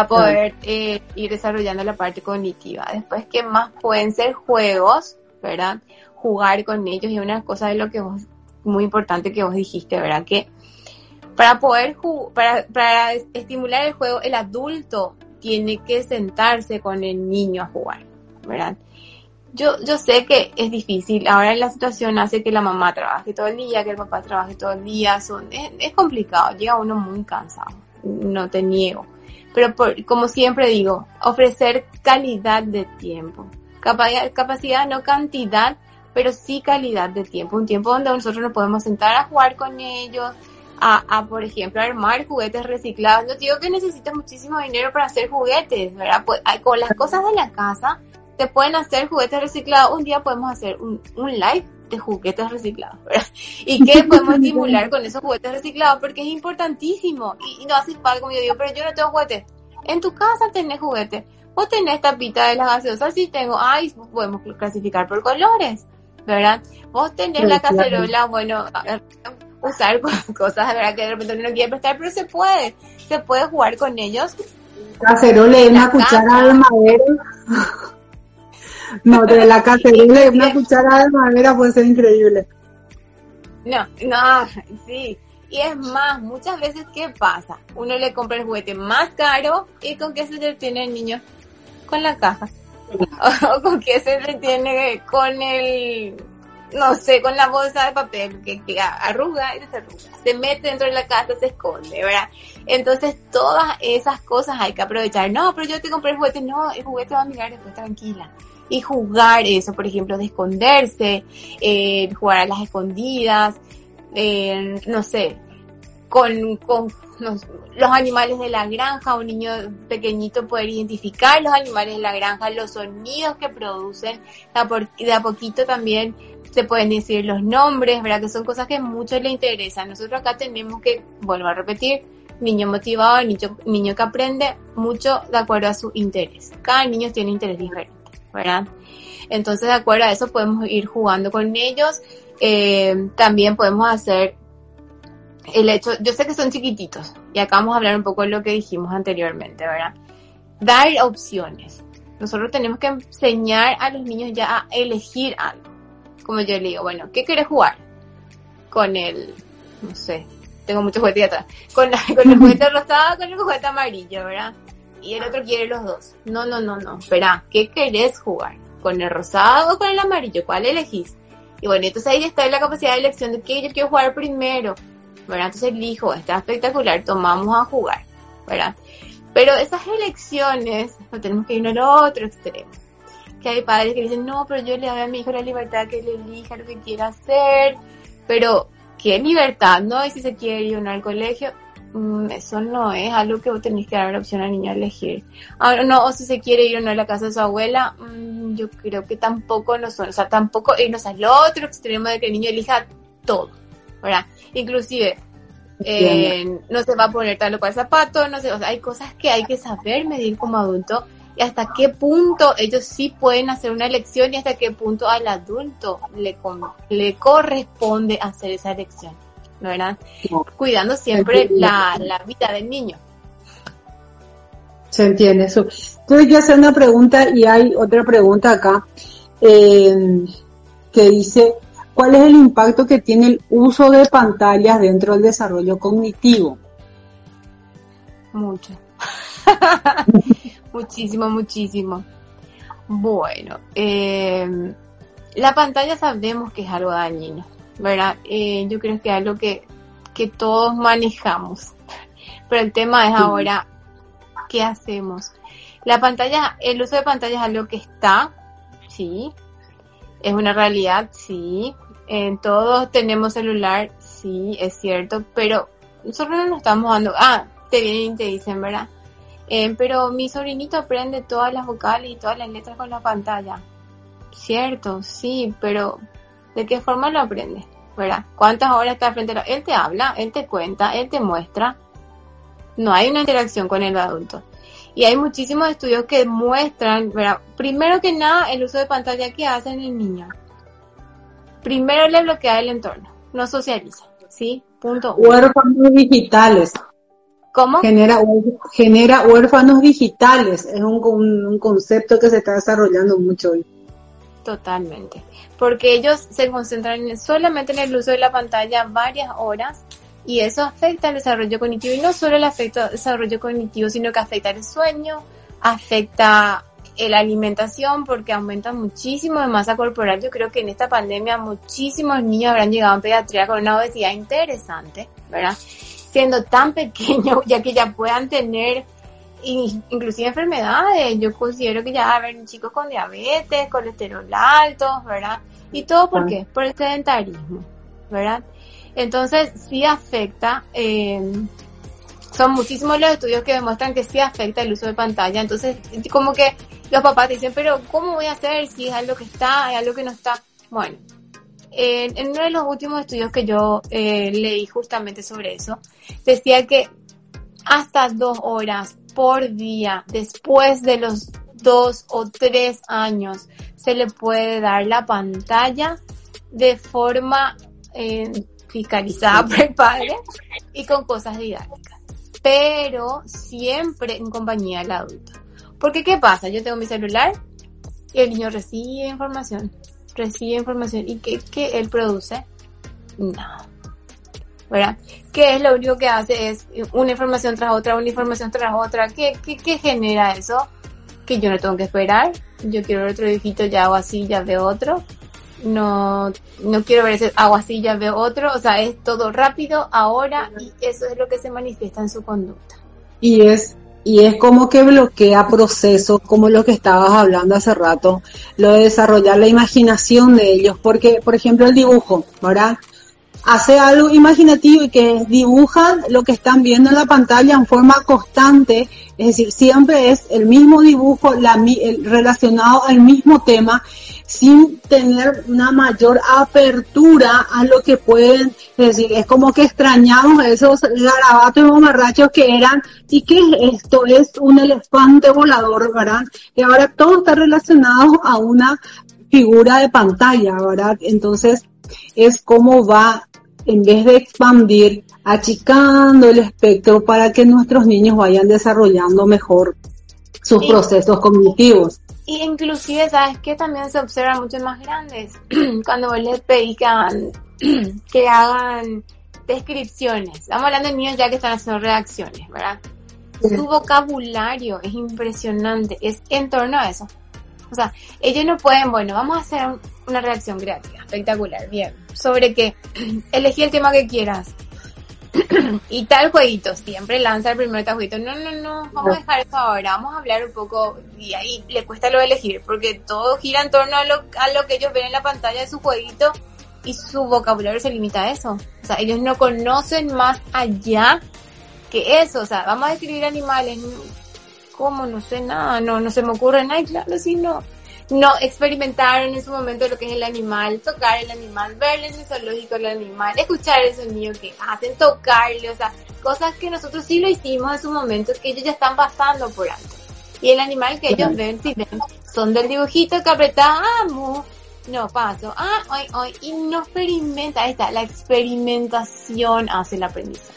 Speaker 2: A poder eh, ir desarrollando la parte cognitiva. Después, ¿qué más pueden ser juegos, verdad? Jugar con ellos y una cosa de lo que vos, muy importante que vos dijiste, ¿verdad? Que para poder para, para estimular el juego, el adulto tiene que sentarse con el niño a jugar, ¿verdad? Yo, yo sé que es difícil. Ahora la situación hace que la mamá trabaje todo el día, que el papá trabaje todo el día. Son, es, es complicado. Llega uno muy cansado. No te niego pero como siempre digo, ofrecer calidad de tiempo. Capacidad, capacidad, no cantidad, pero sí calidad de tiempo. Un tiempo donde nosotros nos podemos sentar a jugar con ellos, a, por ejemplo, armar juguetes reciclados. No digo que necesites muchísimo dinero para hacer juguetes, ¿verdad? Pues, con las cosas de la casa, te pueden hacer juguetes reciclados. Un día podemos hacer un live de juguetes reciclados, ¿verdad? ¿Y qué podemos estimular con esos juguetes reciclados? Porque es importantísimo. Y, no haces falta, como yo digo, pero yo no tengo juguetes. En tu casa tenés juguetes. Vos tenés tapita de las gaseosas, sí tengo. Ay, podemos clasificar por colores, ¿verdad? Vos tenés la cacerola, bueno, usar cosas, ¿verdad? Que de repente uno no quiere prestar, pero se puede. Se puede jugar con ellos.
Speaker 1: Cacerola y una cuchara de madera. No, de la cacerola una cuchara de madera puede ser increíble.
Speaker 2: No, no, sí. Y es más, muchas veces, ¿qué pasa? Uno le compra el juguete más caro y con qué se detiene el niño? Con la caja. o con qué se detiene con el no sé, con la bolsa de papel que, que arruga y desarruga. Se mete dentro de la casa, se esconde, ¿verdad? Entonces, todas esas cosas hay que aprovechar. No, pero yo te compré el juguete. No, el juguete va a mirar después tranquila. Y jugar eso, por ejemplo, de esconderse, eh, jugar a las escondidas, eh, no sé, con, con los, animales de la granja, un niño pequeñito poder identificar los animales de la granja, los sonidos que producen, de a poquito también se pueden decir los nombres, ¿verdad? Que son cosas que a muchos le interesan. Nosotros acá tenemos que, vuelvo a repetir, niño motivado, niño, niño que aprende mucho de acuerdo a su interés. Cada niño tiene interés diferente, ¿verdad? Entonces, de acuerdo a eso, podemos ir jugando con ellos. Eh, también podemos hacer el hecho, yo sé que son chiquititos, y acá vamos a hablar un poco de lo que dijimos anteriormente, ¿verdad? Dar opciones. Nosotros tenemos que enseñar a los niños ya a elegir algo. Como yo le digo, bueno, ¿qué quieres jugar? Con el, no sé, tengo muchos juguetes atrás. Con, con el juguete rosado, con el juguete amarillo, ¿verdad? Y el otro quiere los dos. No, no, no, no. Espera, ¿qué querés jugar? ¿Con el rosado o con el amarillo? ¿Cuál elegís? Y bueno, entonces ahí está la capacidad de elección de qué yo quiero jugar primero. ¿verdad? Entonces elijo, está espectacular, tomamos a jugar, ¿verdad? Pero esas elecciones, no tenemos que ir al otro extremo. Que hay padres que dicen, no, pero yo le doy a mi hijo la libertad que él elija lo que quiera hacer, pero ¿qué libertad? ¿No? Y si se quiere ir al colegio, mm, eso no es algo que vos tenés que dar la opción al niño a elegir. Ahora no, o si se quiere ir o no a la casa de su abuela, mm, yo creo que tampoco no son, o sea, tampoco irnos al otro extremo de que el niño elija todo, ¿verdad? Inclusive, eh, no se va a poner tal o cual zapato, no sé, o sea, hay cosas que hay que saber medir como adulto y hasta qué punto ellos sí pueden hacer una elección y hasta qué punto al adulto le, le corresponde hacer esa elección, ¿verdad? Cuidando siempre la, la, vida del niño.
Speaker 1: Se entiende eso. Tuve que hacer una pregunta y hay otra pregunta acá eh, que dice, ¿Cuál es el impacto que tiene el uso de pantallas dentro del desarrollo cognitivo?
Speaker 2: Mucho. muchísimo, muchísimo. Bueno, eh, la pantalla sabemos que es algo dañino, ¿verdad? Eh, yo creo que es algo que, que todos manejamos. Pero el tema es ahora, ¿qué hacemos? La pantalla, el uso de pantalla es algo que está, sí, es una realidad, sí, en todos tenemos celular, sí, es cierto, pero nosotros no nos estamos dando, ah, te vienen y te dicen, ¿verdad? Eh, pero mi sobrinito aprende todas las vocales y todas las letras con la pantalla. Cierto, sí, pero ¿de qué forma lo aprende? ¿Verdad? ¿Cuántas horas está frente a la... Él te habla, él te cuenta, él te muestra. No hay una interacción con el adulto. Y hay muchísimos estudios que muestran, ¿verdad? Primero que nada, el uso de pantalla que hace en el niño primero le bloquea el entorno, no socializa, ¿sí? Punto.
Speaker 1: Huérfanos digitales.
Speaker 2: ¿Cómo?
Speaker 1: Genera, genera huérfanos digitales, es un, un, concepto que se está desarrollando mucho hoy.
Speaker 2: Totalmente, porque ellos se concentran solamente en el uso de la pantalla varias horas y eso afecta al desarrollo cognitivo y no solo el afecta al desarrollo cognitivo, sino que afecta el sueño, afecta la alimentación porque aumenta muchísimo de masa corporal. Yo creo que en esta pandemia muchísimos niños habrán llegado a pediatría con una obesidad interesante, ¿verdad? Siendo tan pequeños, ya que ya puedan tener inclusive enfermedades. Yo considero que ya va a haber chicos con diabetes, colesterol alto, ¿verdad? Y todo por qué? Por el sedentarismo, ¿verdad? Entonces sí afecta eh, son muchísimos los estudios que demuestran que sí afecta el uso de pantalla. Entonces, como que los papás dicen, pero ¿cómo voy a hacer si es algo que está, es algo que no está? Bueno, en uno de los últimos estudios que yo eh, leí justamente sobre eso, decía que hasta dos horas por día después de los dos o tres años se le puede dar la pantalla de forma eh, fiscalizada por el padre y con cosas didácticas pero siempre en compañía del adulto. Porque ¿qué pasa? Yo tengo mi celular y el niño recibe información, recibe información y ¿qué, qué él produce? No. ¿Verdad? ¿Qué es lo único que hace? Es una información tras otra, una información tras otra. ¿Qué, qué, qué genera eso? Que yo no tengo que esperar. Yo quiero otro dibujito, ya hago así, ya veo otro. no, no quiero ver ese agua así, ya veo otro, o sea, es todo rápido ahora y eso es lo que se manifiesta en su conducta.
Speaker 1: Y es y es como que bloquea procesos como lo que estabas hablando hace rato, lo de desarrollar la imaginación de ellos, porque por ejemplo el dibujo, ¿verdad? Hace algo imaginativo y que dibujan lo que están viendo en la pantalla en forma constante, es decir, siempre es el mismo dibujo la, relacionado al mismo tema sin tener una mayor apertura a lo que pueden decir. Es como que extrañamos esos garabatos y bomarrachos que eran, ¿y qué es esto? Es un elefante volador, ¿verdad? Y ahora todo está relacionado a una figura de pantalla, ¿verdad? Entonces, es como va, en vez de expandir, achicando el espectro para que nuestros niños vayan desarrollando mejor sus procesos cognitivos.
Speaker 2: Y inclusive, ¿sabes que También se observa mucho más grandes. Cuando vos les pedís que hagan, que hagan descripciones. Estamos hablando de niños ya que están haciendo reacciones, ¿verdad? Su vocabulario es impresionante, es en torno a eso. O sea, ellos no pueden, bueno, vamos a hacer una reacción creativa, espectacular, bien. Sobre que elegí el tema que quieras, y tal jueguito, siempre lanza el primer jueguito. No, no, no, vamos a dejar eso ahora, vamos a hablar un poco, y ahí le cuesta lo de elegir, porque todo gira en torno a lo, a lo que ellos ven en la pantalla de su jueguito y su vocabulario se limita a eso. O sea, ellos no conocen más allá que eso. O sea, vamos a describir animales. ¿Cómo? No sé nada, no, no se me ocurre nada, claro, sí, no no experimentaron en su momento lo que es el animal, tocar el animal, verle en el zoológico el animal, escuchar el sonido que hacen, tocarle, o sea, cosas que nosotros sí lo hicimos en su momento que ellos ya están pasando por alto. Y el animal que ellos ven, si ven, son del dibujito que apretamos, no paso, ah, hoy, hoy, y no experimenta, ahí está, la experimentación hace el aprendizaje.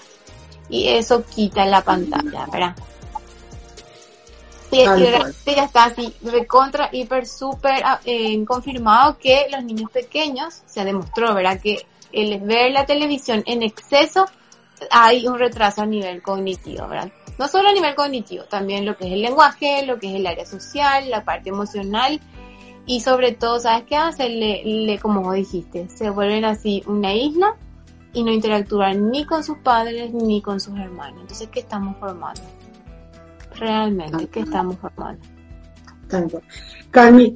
Speaker 2: Y eso quita la pantalla, ¿verdad? Y, realmente ya está así, recontra, hiper, súper ah, eh, confirmado que los niños pequeños, se demostró, ¿verdad? Que el ver la televisión en exceso hay un retraso a nivel cognitivo, ¿verdad? No solo a nivel cognitivo, también lo que es el lenguaje, lo que es el área social, la parte emocional y sobre todo, ¿sabes qué hace? Le, le, como dijiste, se vuelven así una isla y no interactúan ni con sus padres ni con sus hermanos. Entonces, ¿qué estamos formando? Realmente que estamos formando.
Speaker 1: Carmi,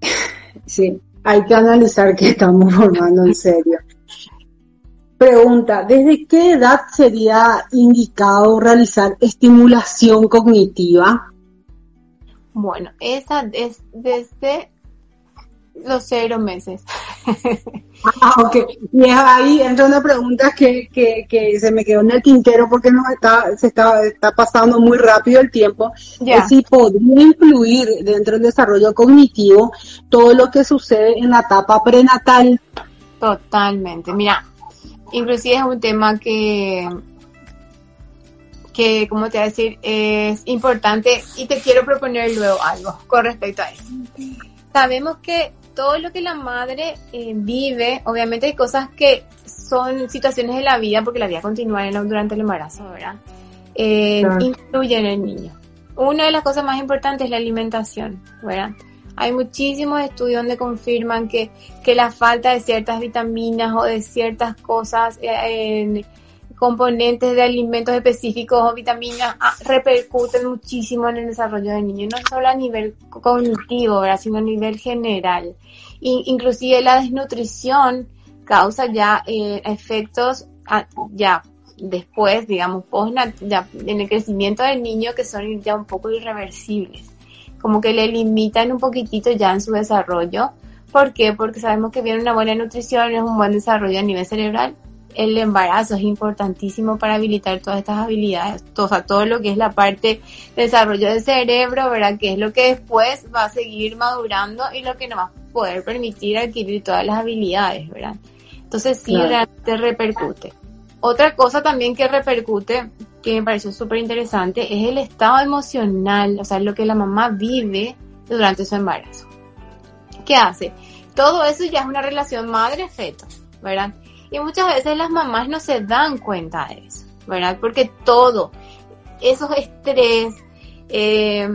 Speaker 1: sí, hay que analizar que estamos formando en serio. Pregunta, ¿desde qué edad sería indicado realizar estimulación cognitiva?
Speaker 2: Bueno, esa es desde los cero meses.
Speaker 1: ah, ok. Y ahí entra una pregunta que, que, que, se me quedó en el tintero porque nos está, se está, está pasando muy rápido el tiempo. Es si podría influir dentro del desarrollo cognitivo todo lo que sucede en la etapa prenatal.
Speaker 2: Totalmente. Mira, inclusive es un tema que que, como te voy a decir, es importante y te quiero proponer luego algo con respecto a eso. Sabemos que todo lo que la madre eh, vive, obviamente hay cosas que son situaciones de la vida, porque la vida continúa durante el embarazo, ¿verdad? Eh, Influyen en el niño. Una de las cosas más importantes es la alimentación, ¿verdad? Hay muchísimos estudios donde confirman que, que la falta de ciertas vitaminas o de ciertas cosas eh, componentes de alimentos específicos o vitaminas ah, repercuten muchísimo en el desarrollo del niño, no solo a nivel cognitivo, sino a nivel general. inclusive la desnutrición causa ya eh, efectos ah, ya después, digamos, post, ya en el crecimiento del niño que son ya un poco irreversibles, como que le limitan un poquitito ya en su desarrollo. ¿Por qué? Porque sabemos que viene una buena nutrición, es un buen desarrollo a nivel cerebral, el embarazo es importantísimo para habilitar todas estas habilidades, o sea, todo lo que es la parte de desarrollo del cerebro, ¿verdad? Que es lo que después va a seguir madurando y lo que nos va a poder permitir adquirir todas las habilidades, ¿verdad? Entonces sí, realmente repercute. Otra cosa también que repercute, que me pareció súper interesante, es el estado emocional, o sea, lo que la mamá vive durante su embarazo. ¿Qué hace? Todo eso ya es una relación madre-feto, ¿verdad? Y muchas veces las mamás no se dan cuenta de eso, ¿verdad? Porque todo, esos estrés, eh,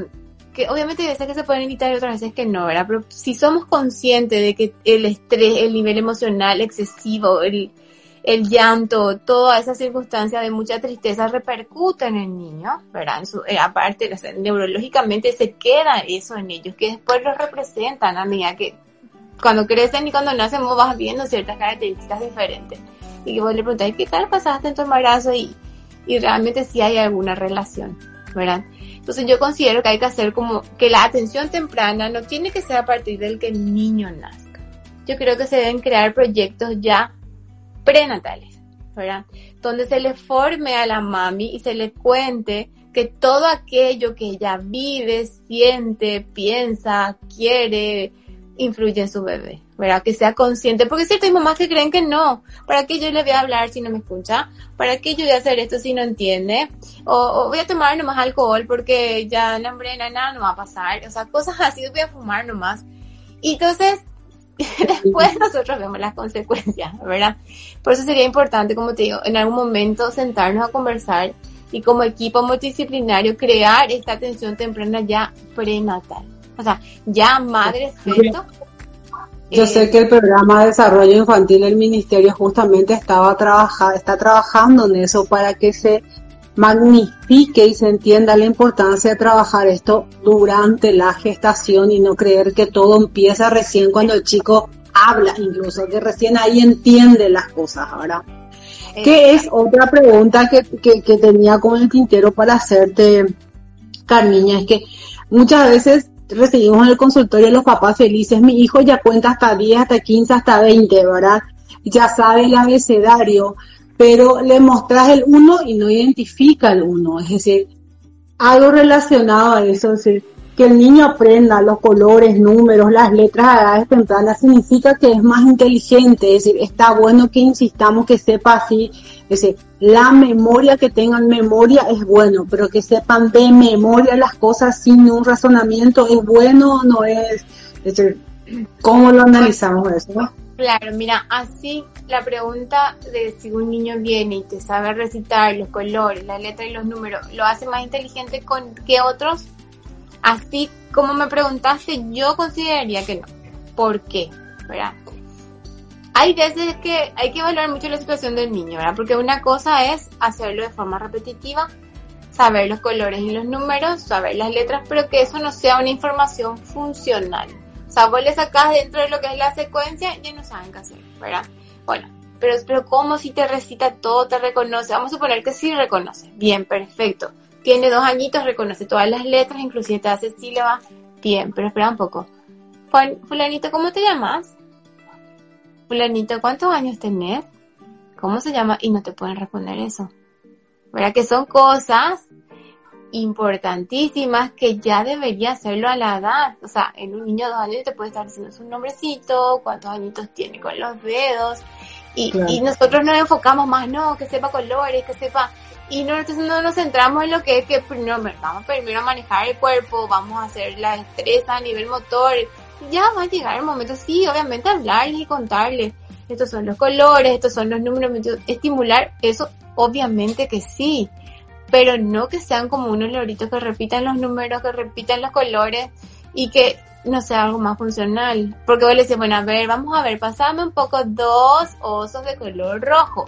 Speaker 2: que obviamente hay veces que se pueden evitar y otras veces que no, ¿verdad? Pero si somos conscientes de que el estrés, el nivel emocional excesivo, el, llanto, toda esa circunstancia de mucha tristeza repercute en el niño, ¿verdad? En su, eh, aparte, neurológicamente se queda eso en ellos, que después lo representan a medida que cuando crecen y cuando nacen vos vas viendo ciertas características diferentes. Y que vos le preguntas, ¿qué tal pasaste en tu embarazo? Y, y realmente si hay alguna relación, ¿verdad? Entonces yo considero que hay que hacer como que la atención temprana no tiene que ser a partir del que el niño nazca. Yo creo que se deben crear proyectos ya prenatales, ¿verdad? Donde se le forme a la mami y se le cuente que todo aquello que ella vive, siente, piensa, quiere, influye en su bebé, ¿verdad? Que sea consciente, porque cierto, hay mamás que creen que no, ¿para qué yo le voy a hablar si no me escucha? ¿Para qué yo voy a hacer esto si no entiende? O, voy a tomar nomás alcohol porque ya la hambre nada no va a pasar, o sea, cosas así, voy a fumar nomás. Y entonces, después nosotros vemos las consecuencias, ¿verdad? Por eso sería importante, como te digo, en algún momento sentarnos a conversar y como equipo multidisciplinario crear esta atención temprana ya prenatal. O sea, ya madre feto.
Speaker 1: Yo sé eh, que el programa de desarrollo infantil del ministerio justamente estaba trabaja, está trabajando en eso para que se magnifique y se entienda la importancia de trabajar esto durante la gestación y no creer que todo empieza recién cuando el chico habla, incluso que recién ahí entiende las cosas, ahora. ¿Qué es otra pregunta que, que, que tenía con el tintero para hacerte, Carmiña? Es que muchas veces recibimos en el consultorio los papás felices, mi hijo ya cuenta hasta 10, hasta 15, hasta 20, ¿verdad? Ya sabe el abecedario, pero le mostras el 1 y no identifica el 1, es decir, algo relacionado a eso, es que el niño aprenda los colores, números, las letras a edades tempranas significa que es más inteligente, es decir, está bueno que insistamos que sepa así, es decir, la memoria que tengan memoria es bueno, pero que sepan de memoria las cosas sin un razonamiento es bueno o no es, es decir, ¿cómo lo analizamos eso?
Speaker 2: Claro, mira, así la pregunta de si un niño viene y te sabe recitar los colores, la letra y los números, ¿lo hace más inteligente con que otros? Así como me preguntaste, yo consideraría que no. ¿Por qué? ¿Verdad? Hay veces que hay que evaluar mucho la situación del niño, ¿verdad? Porque una cosa es hacerlo de forma repetitiva, saber los colores y los números, saber las letras, pero que eso no sea una información funcional. O sea, vos le sacás dentro de lo que es la secuencia ya no saben qué hacer, ¿verdad? Bueno, pero, pero ¿cómo si te recita todo, te reconoce? Vamos a suponer que sí reconoce. Bien, perfecto tiene dos añitos, reconoce todas las letras, inclusive te hace sílaba. Bien, pero espera un poco. Fulanito, ¿cómo te llamas? Fulanito, ¿cuántos años tenés? ¿Cómo se llama? Y no te pueden responder eso. ¿Verdad? Que son cosas importantísimas que ya debería hacerlo a la edad. O sea, en un niño de dos años te puede estar diciendo su nombrecito, cuántos añitos tiene con los dedos. Y, y nosotros nos enfocamos más, no, que sepa colores, que sepa y no, entonces no nos centramos en lo que es que primero, vamos primero a manejar el cuerpo, vamos a hacer la destreza a nivel motor. Ya va a llegar el momento, sí, obviamente hablarles y contarles. Estos son los colores, estos son los números, estimular eso, obviamente que sí. Pero no que sean como unos loritos que repitan los números, que repitan los colores y que no sea algo más funcional. Porque vos le decís, bueno, a ver, vamos a ver, pasame un poco dos osos de color rojo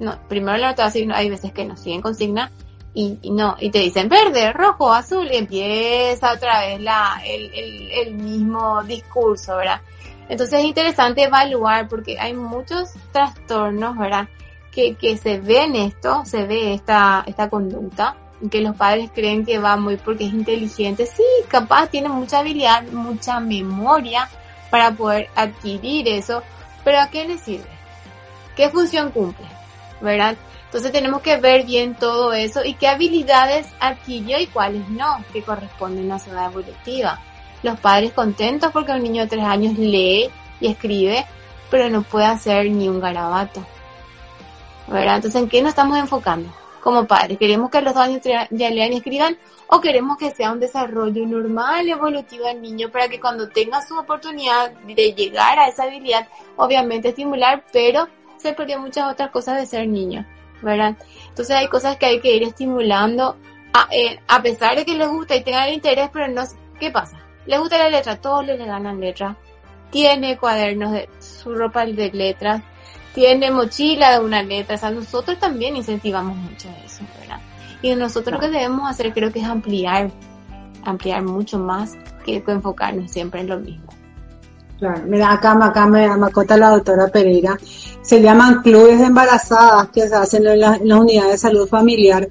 Speaker 2: no, primero la nota así, hay veces que nos siguen consigna y, no, y te dicen verde, rojo, azul, y empieza otra vez la, el, el, el mismo discurso, ¿verdad? Entonces es interesante evaluar porque hay muchos trastornos, ¿verdad? Que, que se ve esto, se ve esta, esta conducta, que los padres creen que va muy porque es inteligente. Sí, capaz tiene mucha habilidad, mucha memoria para poder adquirir eso, pero ¿a qué le sirve? ¿Qué función cumple? ¿Verdad? Entonces tenemos que ver bien todo eso y qué habilidades adquirió y cuáles no, que corresponden a su edad evolutiva. Los padres contentos porque un niño de tres años lee y escribe, pero no puede hacer ni un garabato. ¿Verdad? Entonces, ¿en qué nos estamos enfocando? Como padres, ¿queremos que los dos años ya lean y escriban? ¿O queremos que sea un desarrollo normal, evolutivo del niño para que cuando tenga su oportunidad de llegar a esa habilidad, obviamente estimular, pero se perdió muchas otras cosas de ser niño, ¿verdad? Entonces hay cosas que hay que ir estimulando a, eh, a pesar de que les gusta y tengan el interés, pero no, ¿qué pasa? Les gusta la letra, todos les ganan letra. Tiene cuadernos de su ropa de letras, tiene mochila de una letra, o sea, nosotros también incentivamos mucho eso, ¿verdad? Y nosotros lo que debemos hacer creo que es ampliar, ampliar mucho más que enfocarnos siempre en lo mismo.
Speaker 1: Claro, mira, acá, acá me acota la doctora Pereira, se llaman clubes de embarazadas que se hacen en, las unidades de salud familiar,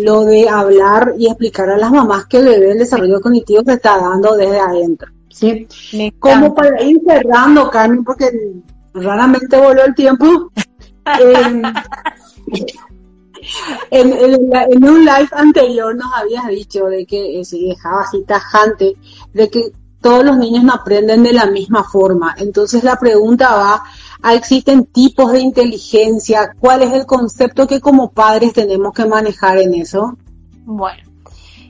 Speaker 1: lo de hablar y explicar a las mamás que el bebé el desarrollo cognitivo se está dando desde adentro. ¿sí? Como para ir cerrando, Carmen, porque raramente voló el tiempo. en, un live anterior nos habías dicho de que eh, si dejaba así tajante, de que todos los niños no aprenden de la misma forma. Entonces la pregunta va, ¿existen tipos de inteligencia? ¿Cuál es el concepto que como padres tenemos que manejar en eso?
Speaker 2: Bueno,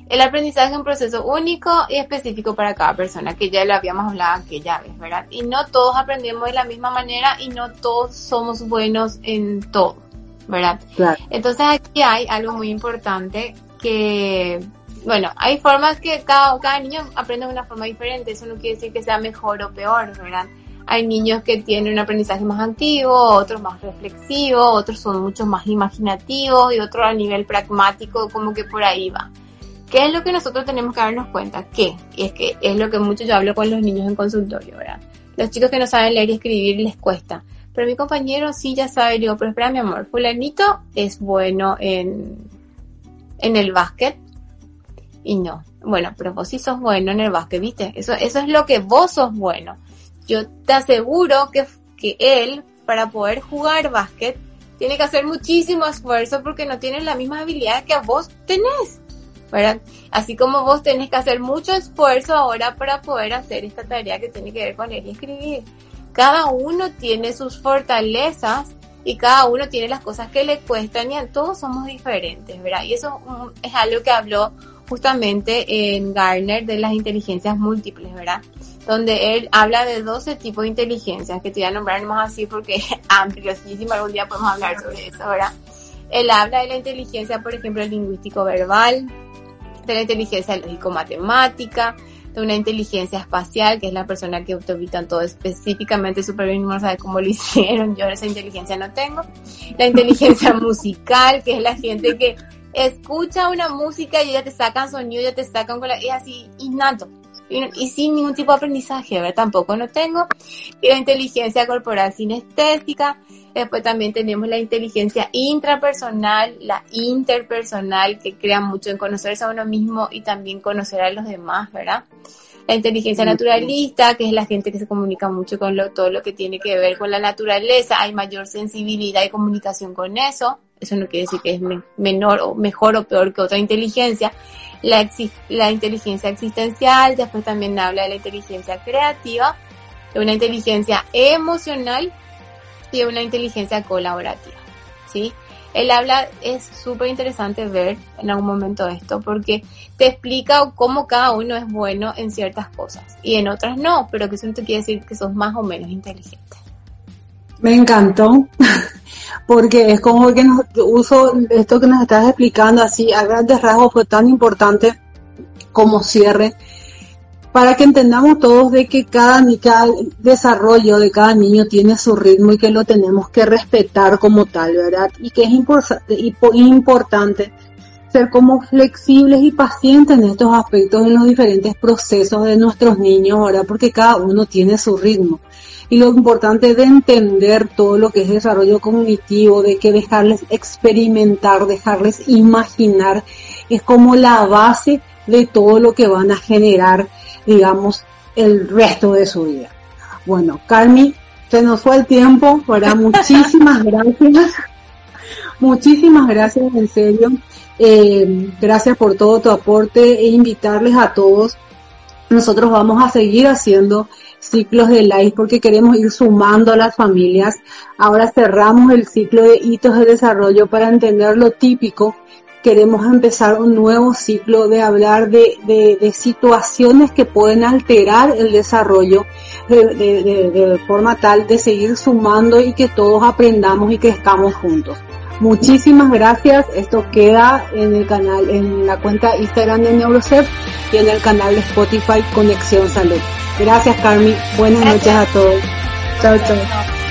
Speaker 2: el aprendizaje es un proceso único y específico para cada persona, que ya lo habíamos hablado aquella vez, ¿verdad? Y no todos aprendemos de la misma manera y no todos somos buenos en todo, ¿verdad? Claro. Entonces aquí hay algo muy importante que bueno, hay formas que cada, cada niño aprende de una forma diferente, eso no quiere decir que sea mejor o peor, ¿verdad? Hay niños que tienen un aprendizaje más activo, otros más reflexivo, otros son mucho más imaginativos y otros a nivel pragmático, como que por ahí va. ¿Qué es lo que nosotros tenemos que darnos cuenta? ¿Qué? Y es que es lo que mucho yo hablo con los niños en consultorio, ¿verdad? Los chicos que no saben leer y escribir les cuesta. Pero mi compañero sí ya sabe, digo, pero espera mi amor, fulanito es bueno en, en el básquet, y no. Bueno, pero vos sí sos bueno en el básquet, ¿viste? Eso, eso es lo que vos sos bueno. Yo te aseguro que, que él, para poder jugar básquet, tiene que hacer muchísimo esfuerzo porque no tiene la misma habilidad que vos tenés. ¿verdad? Así como vos tenés que hacer mucho esfuerzo ahora para poder hacer esta tarea que tiene que ver con leer y escribir. Cada uno tiene sus fortalezas y cada uno tiene las cosas que le cuestan y todos somos diferentes, ¿verdad? Y eso es algo que habló justamente en Garner de las inteligencias múltiples, ¿verdad? Donde él habla de 12 tipos de inteligencias, que te voy a nombrar más así porque es ampliosísimo, algún día podemos hablar sobre eso, ¿verdad? Él habla de la inteligencia, por ejemplo, lingüístico-verbal, de la inteligencia lógico-matemática, de una inteligencia espacial, que es la persona que autobitan todo específicamente súper bien, no sabe cómo lo hicieron, yo esa inteligencia no tengo. La inteligencia musical, que es la gente que escucha una música y ya te sacan sonido, ya te sacan con la, es así innato. Y, sin ningún tipo de aprendizaje, ¿verdad? Tampoco no tengo. Y la inteligencia corporal sinestésica. Después también tenemos la inteligencia intrapersonal, la interpersonal, que crea mucho en conocerse a uno mismo y también conocer a los demás, ¿verdad? La inteligencia naturalista, que es la gente que se comunica mucho con lo, todo lo que tiene que ver con la naturaleza, hay mayor sensibilidad y comunicación con eso eso no quiere decir que es menor o mejor o peor que otra inteligencia. La, la inteligencia existencial, después también habla de la inteligencia creativa, de una inteligencia emocional y de una inteligencia colaborativa. ¿sí? Él habla, es súper interesante ver en algún momento esto, porque te explica cómo cada uno es bueno en ciertas cosas y en otras no, pero que eso no te quiere decir que sos más o menos inteligente.
Speaker 1: Me encantó, porque es como que nos uso esto que nos estás explicando así a grandes rasgos fue tan importante como cierre para que entendamos todos de que cada, cada desarrollo de cada niño tiene su ritmo y que lo tenemos que respetar como tal, ¿verdad? Y que es importante ser como flexibles y pacientes en estos aspectos en los diferentes procesos de nuestros niños, ¿verdad? Porque cada uno tiene su ritmo y lo importante de entender todo lo que es desarrollo cognitivo, de que dejarles experimentar, dejarles imaginar, es como la base de todo lo que van a generar, digamos, el resto de su vida. Bueno, Carmi, se nos fue el tiempo, ¿verdad? Muchísimas gracias. Muchísimas gracias, en serio. Eh, gracias por todo tu aporte e invitarles a todos. Nosotros vamos a seguir haciendo ciclos de live porque queremos ir sumando a las familias. Ahora cerramos el ciclo de hitos de desarrollo para entender lo típico. Queremos empezar un nuevo ciclo de hablar de, de, situaciones que pueden alterar el desarrollo de, de forma tal de seguir sumando y que todos aprendamos y crezcamos juntos. Muchísimas gracias. Esto queda en el canal, en la cuenta Instagram de Neurocep y en el canal de Spotify Conexión Salud. Gracias, Carmi. Buenas noches a todos. Chao, chao.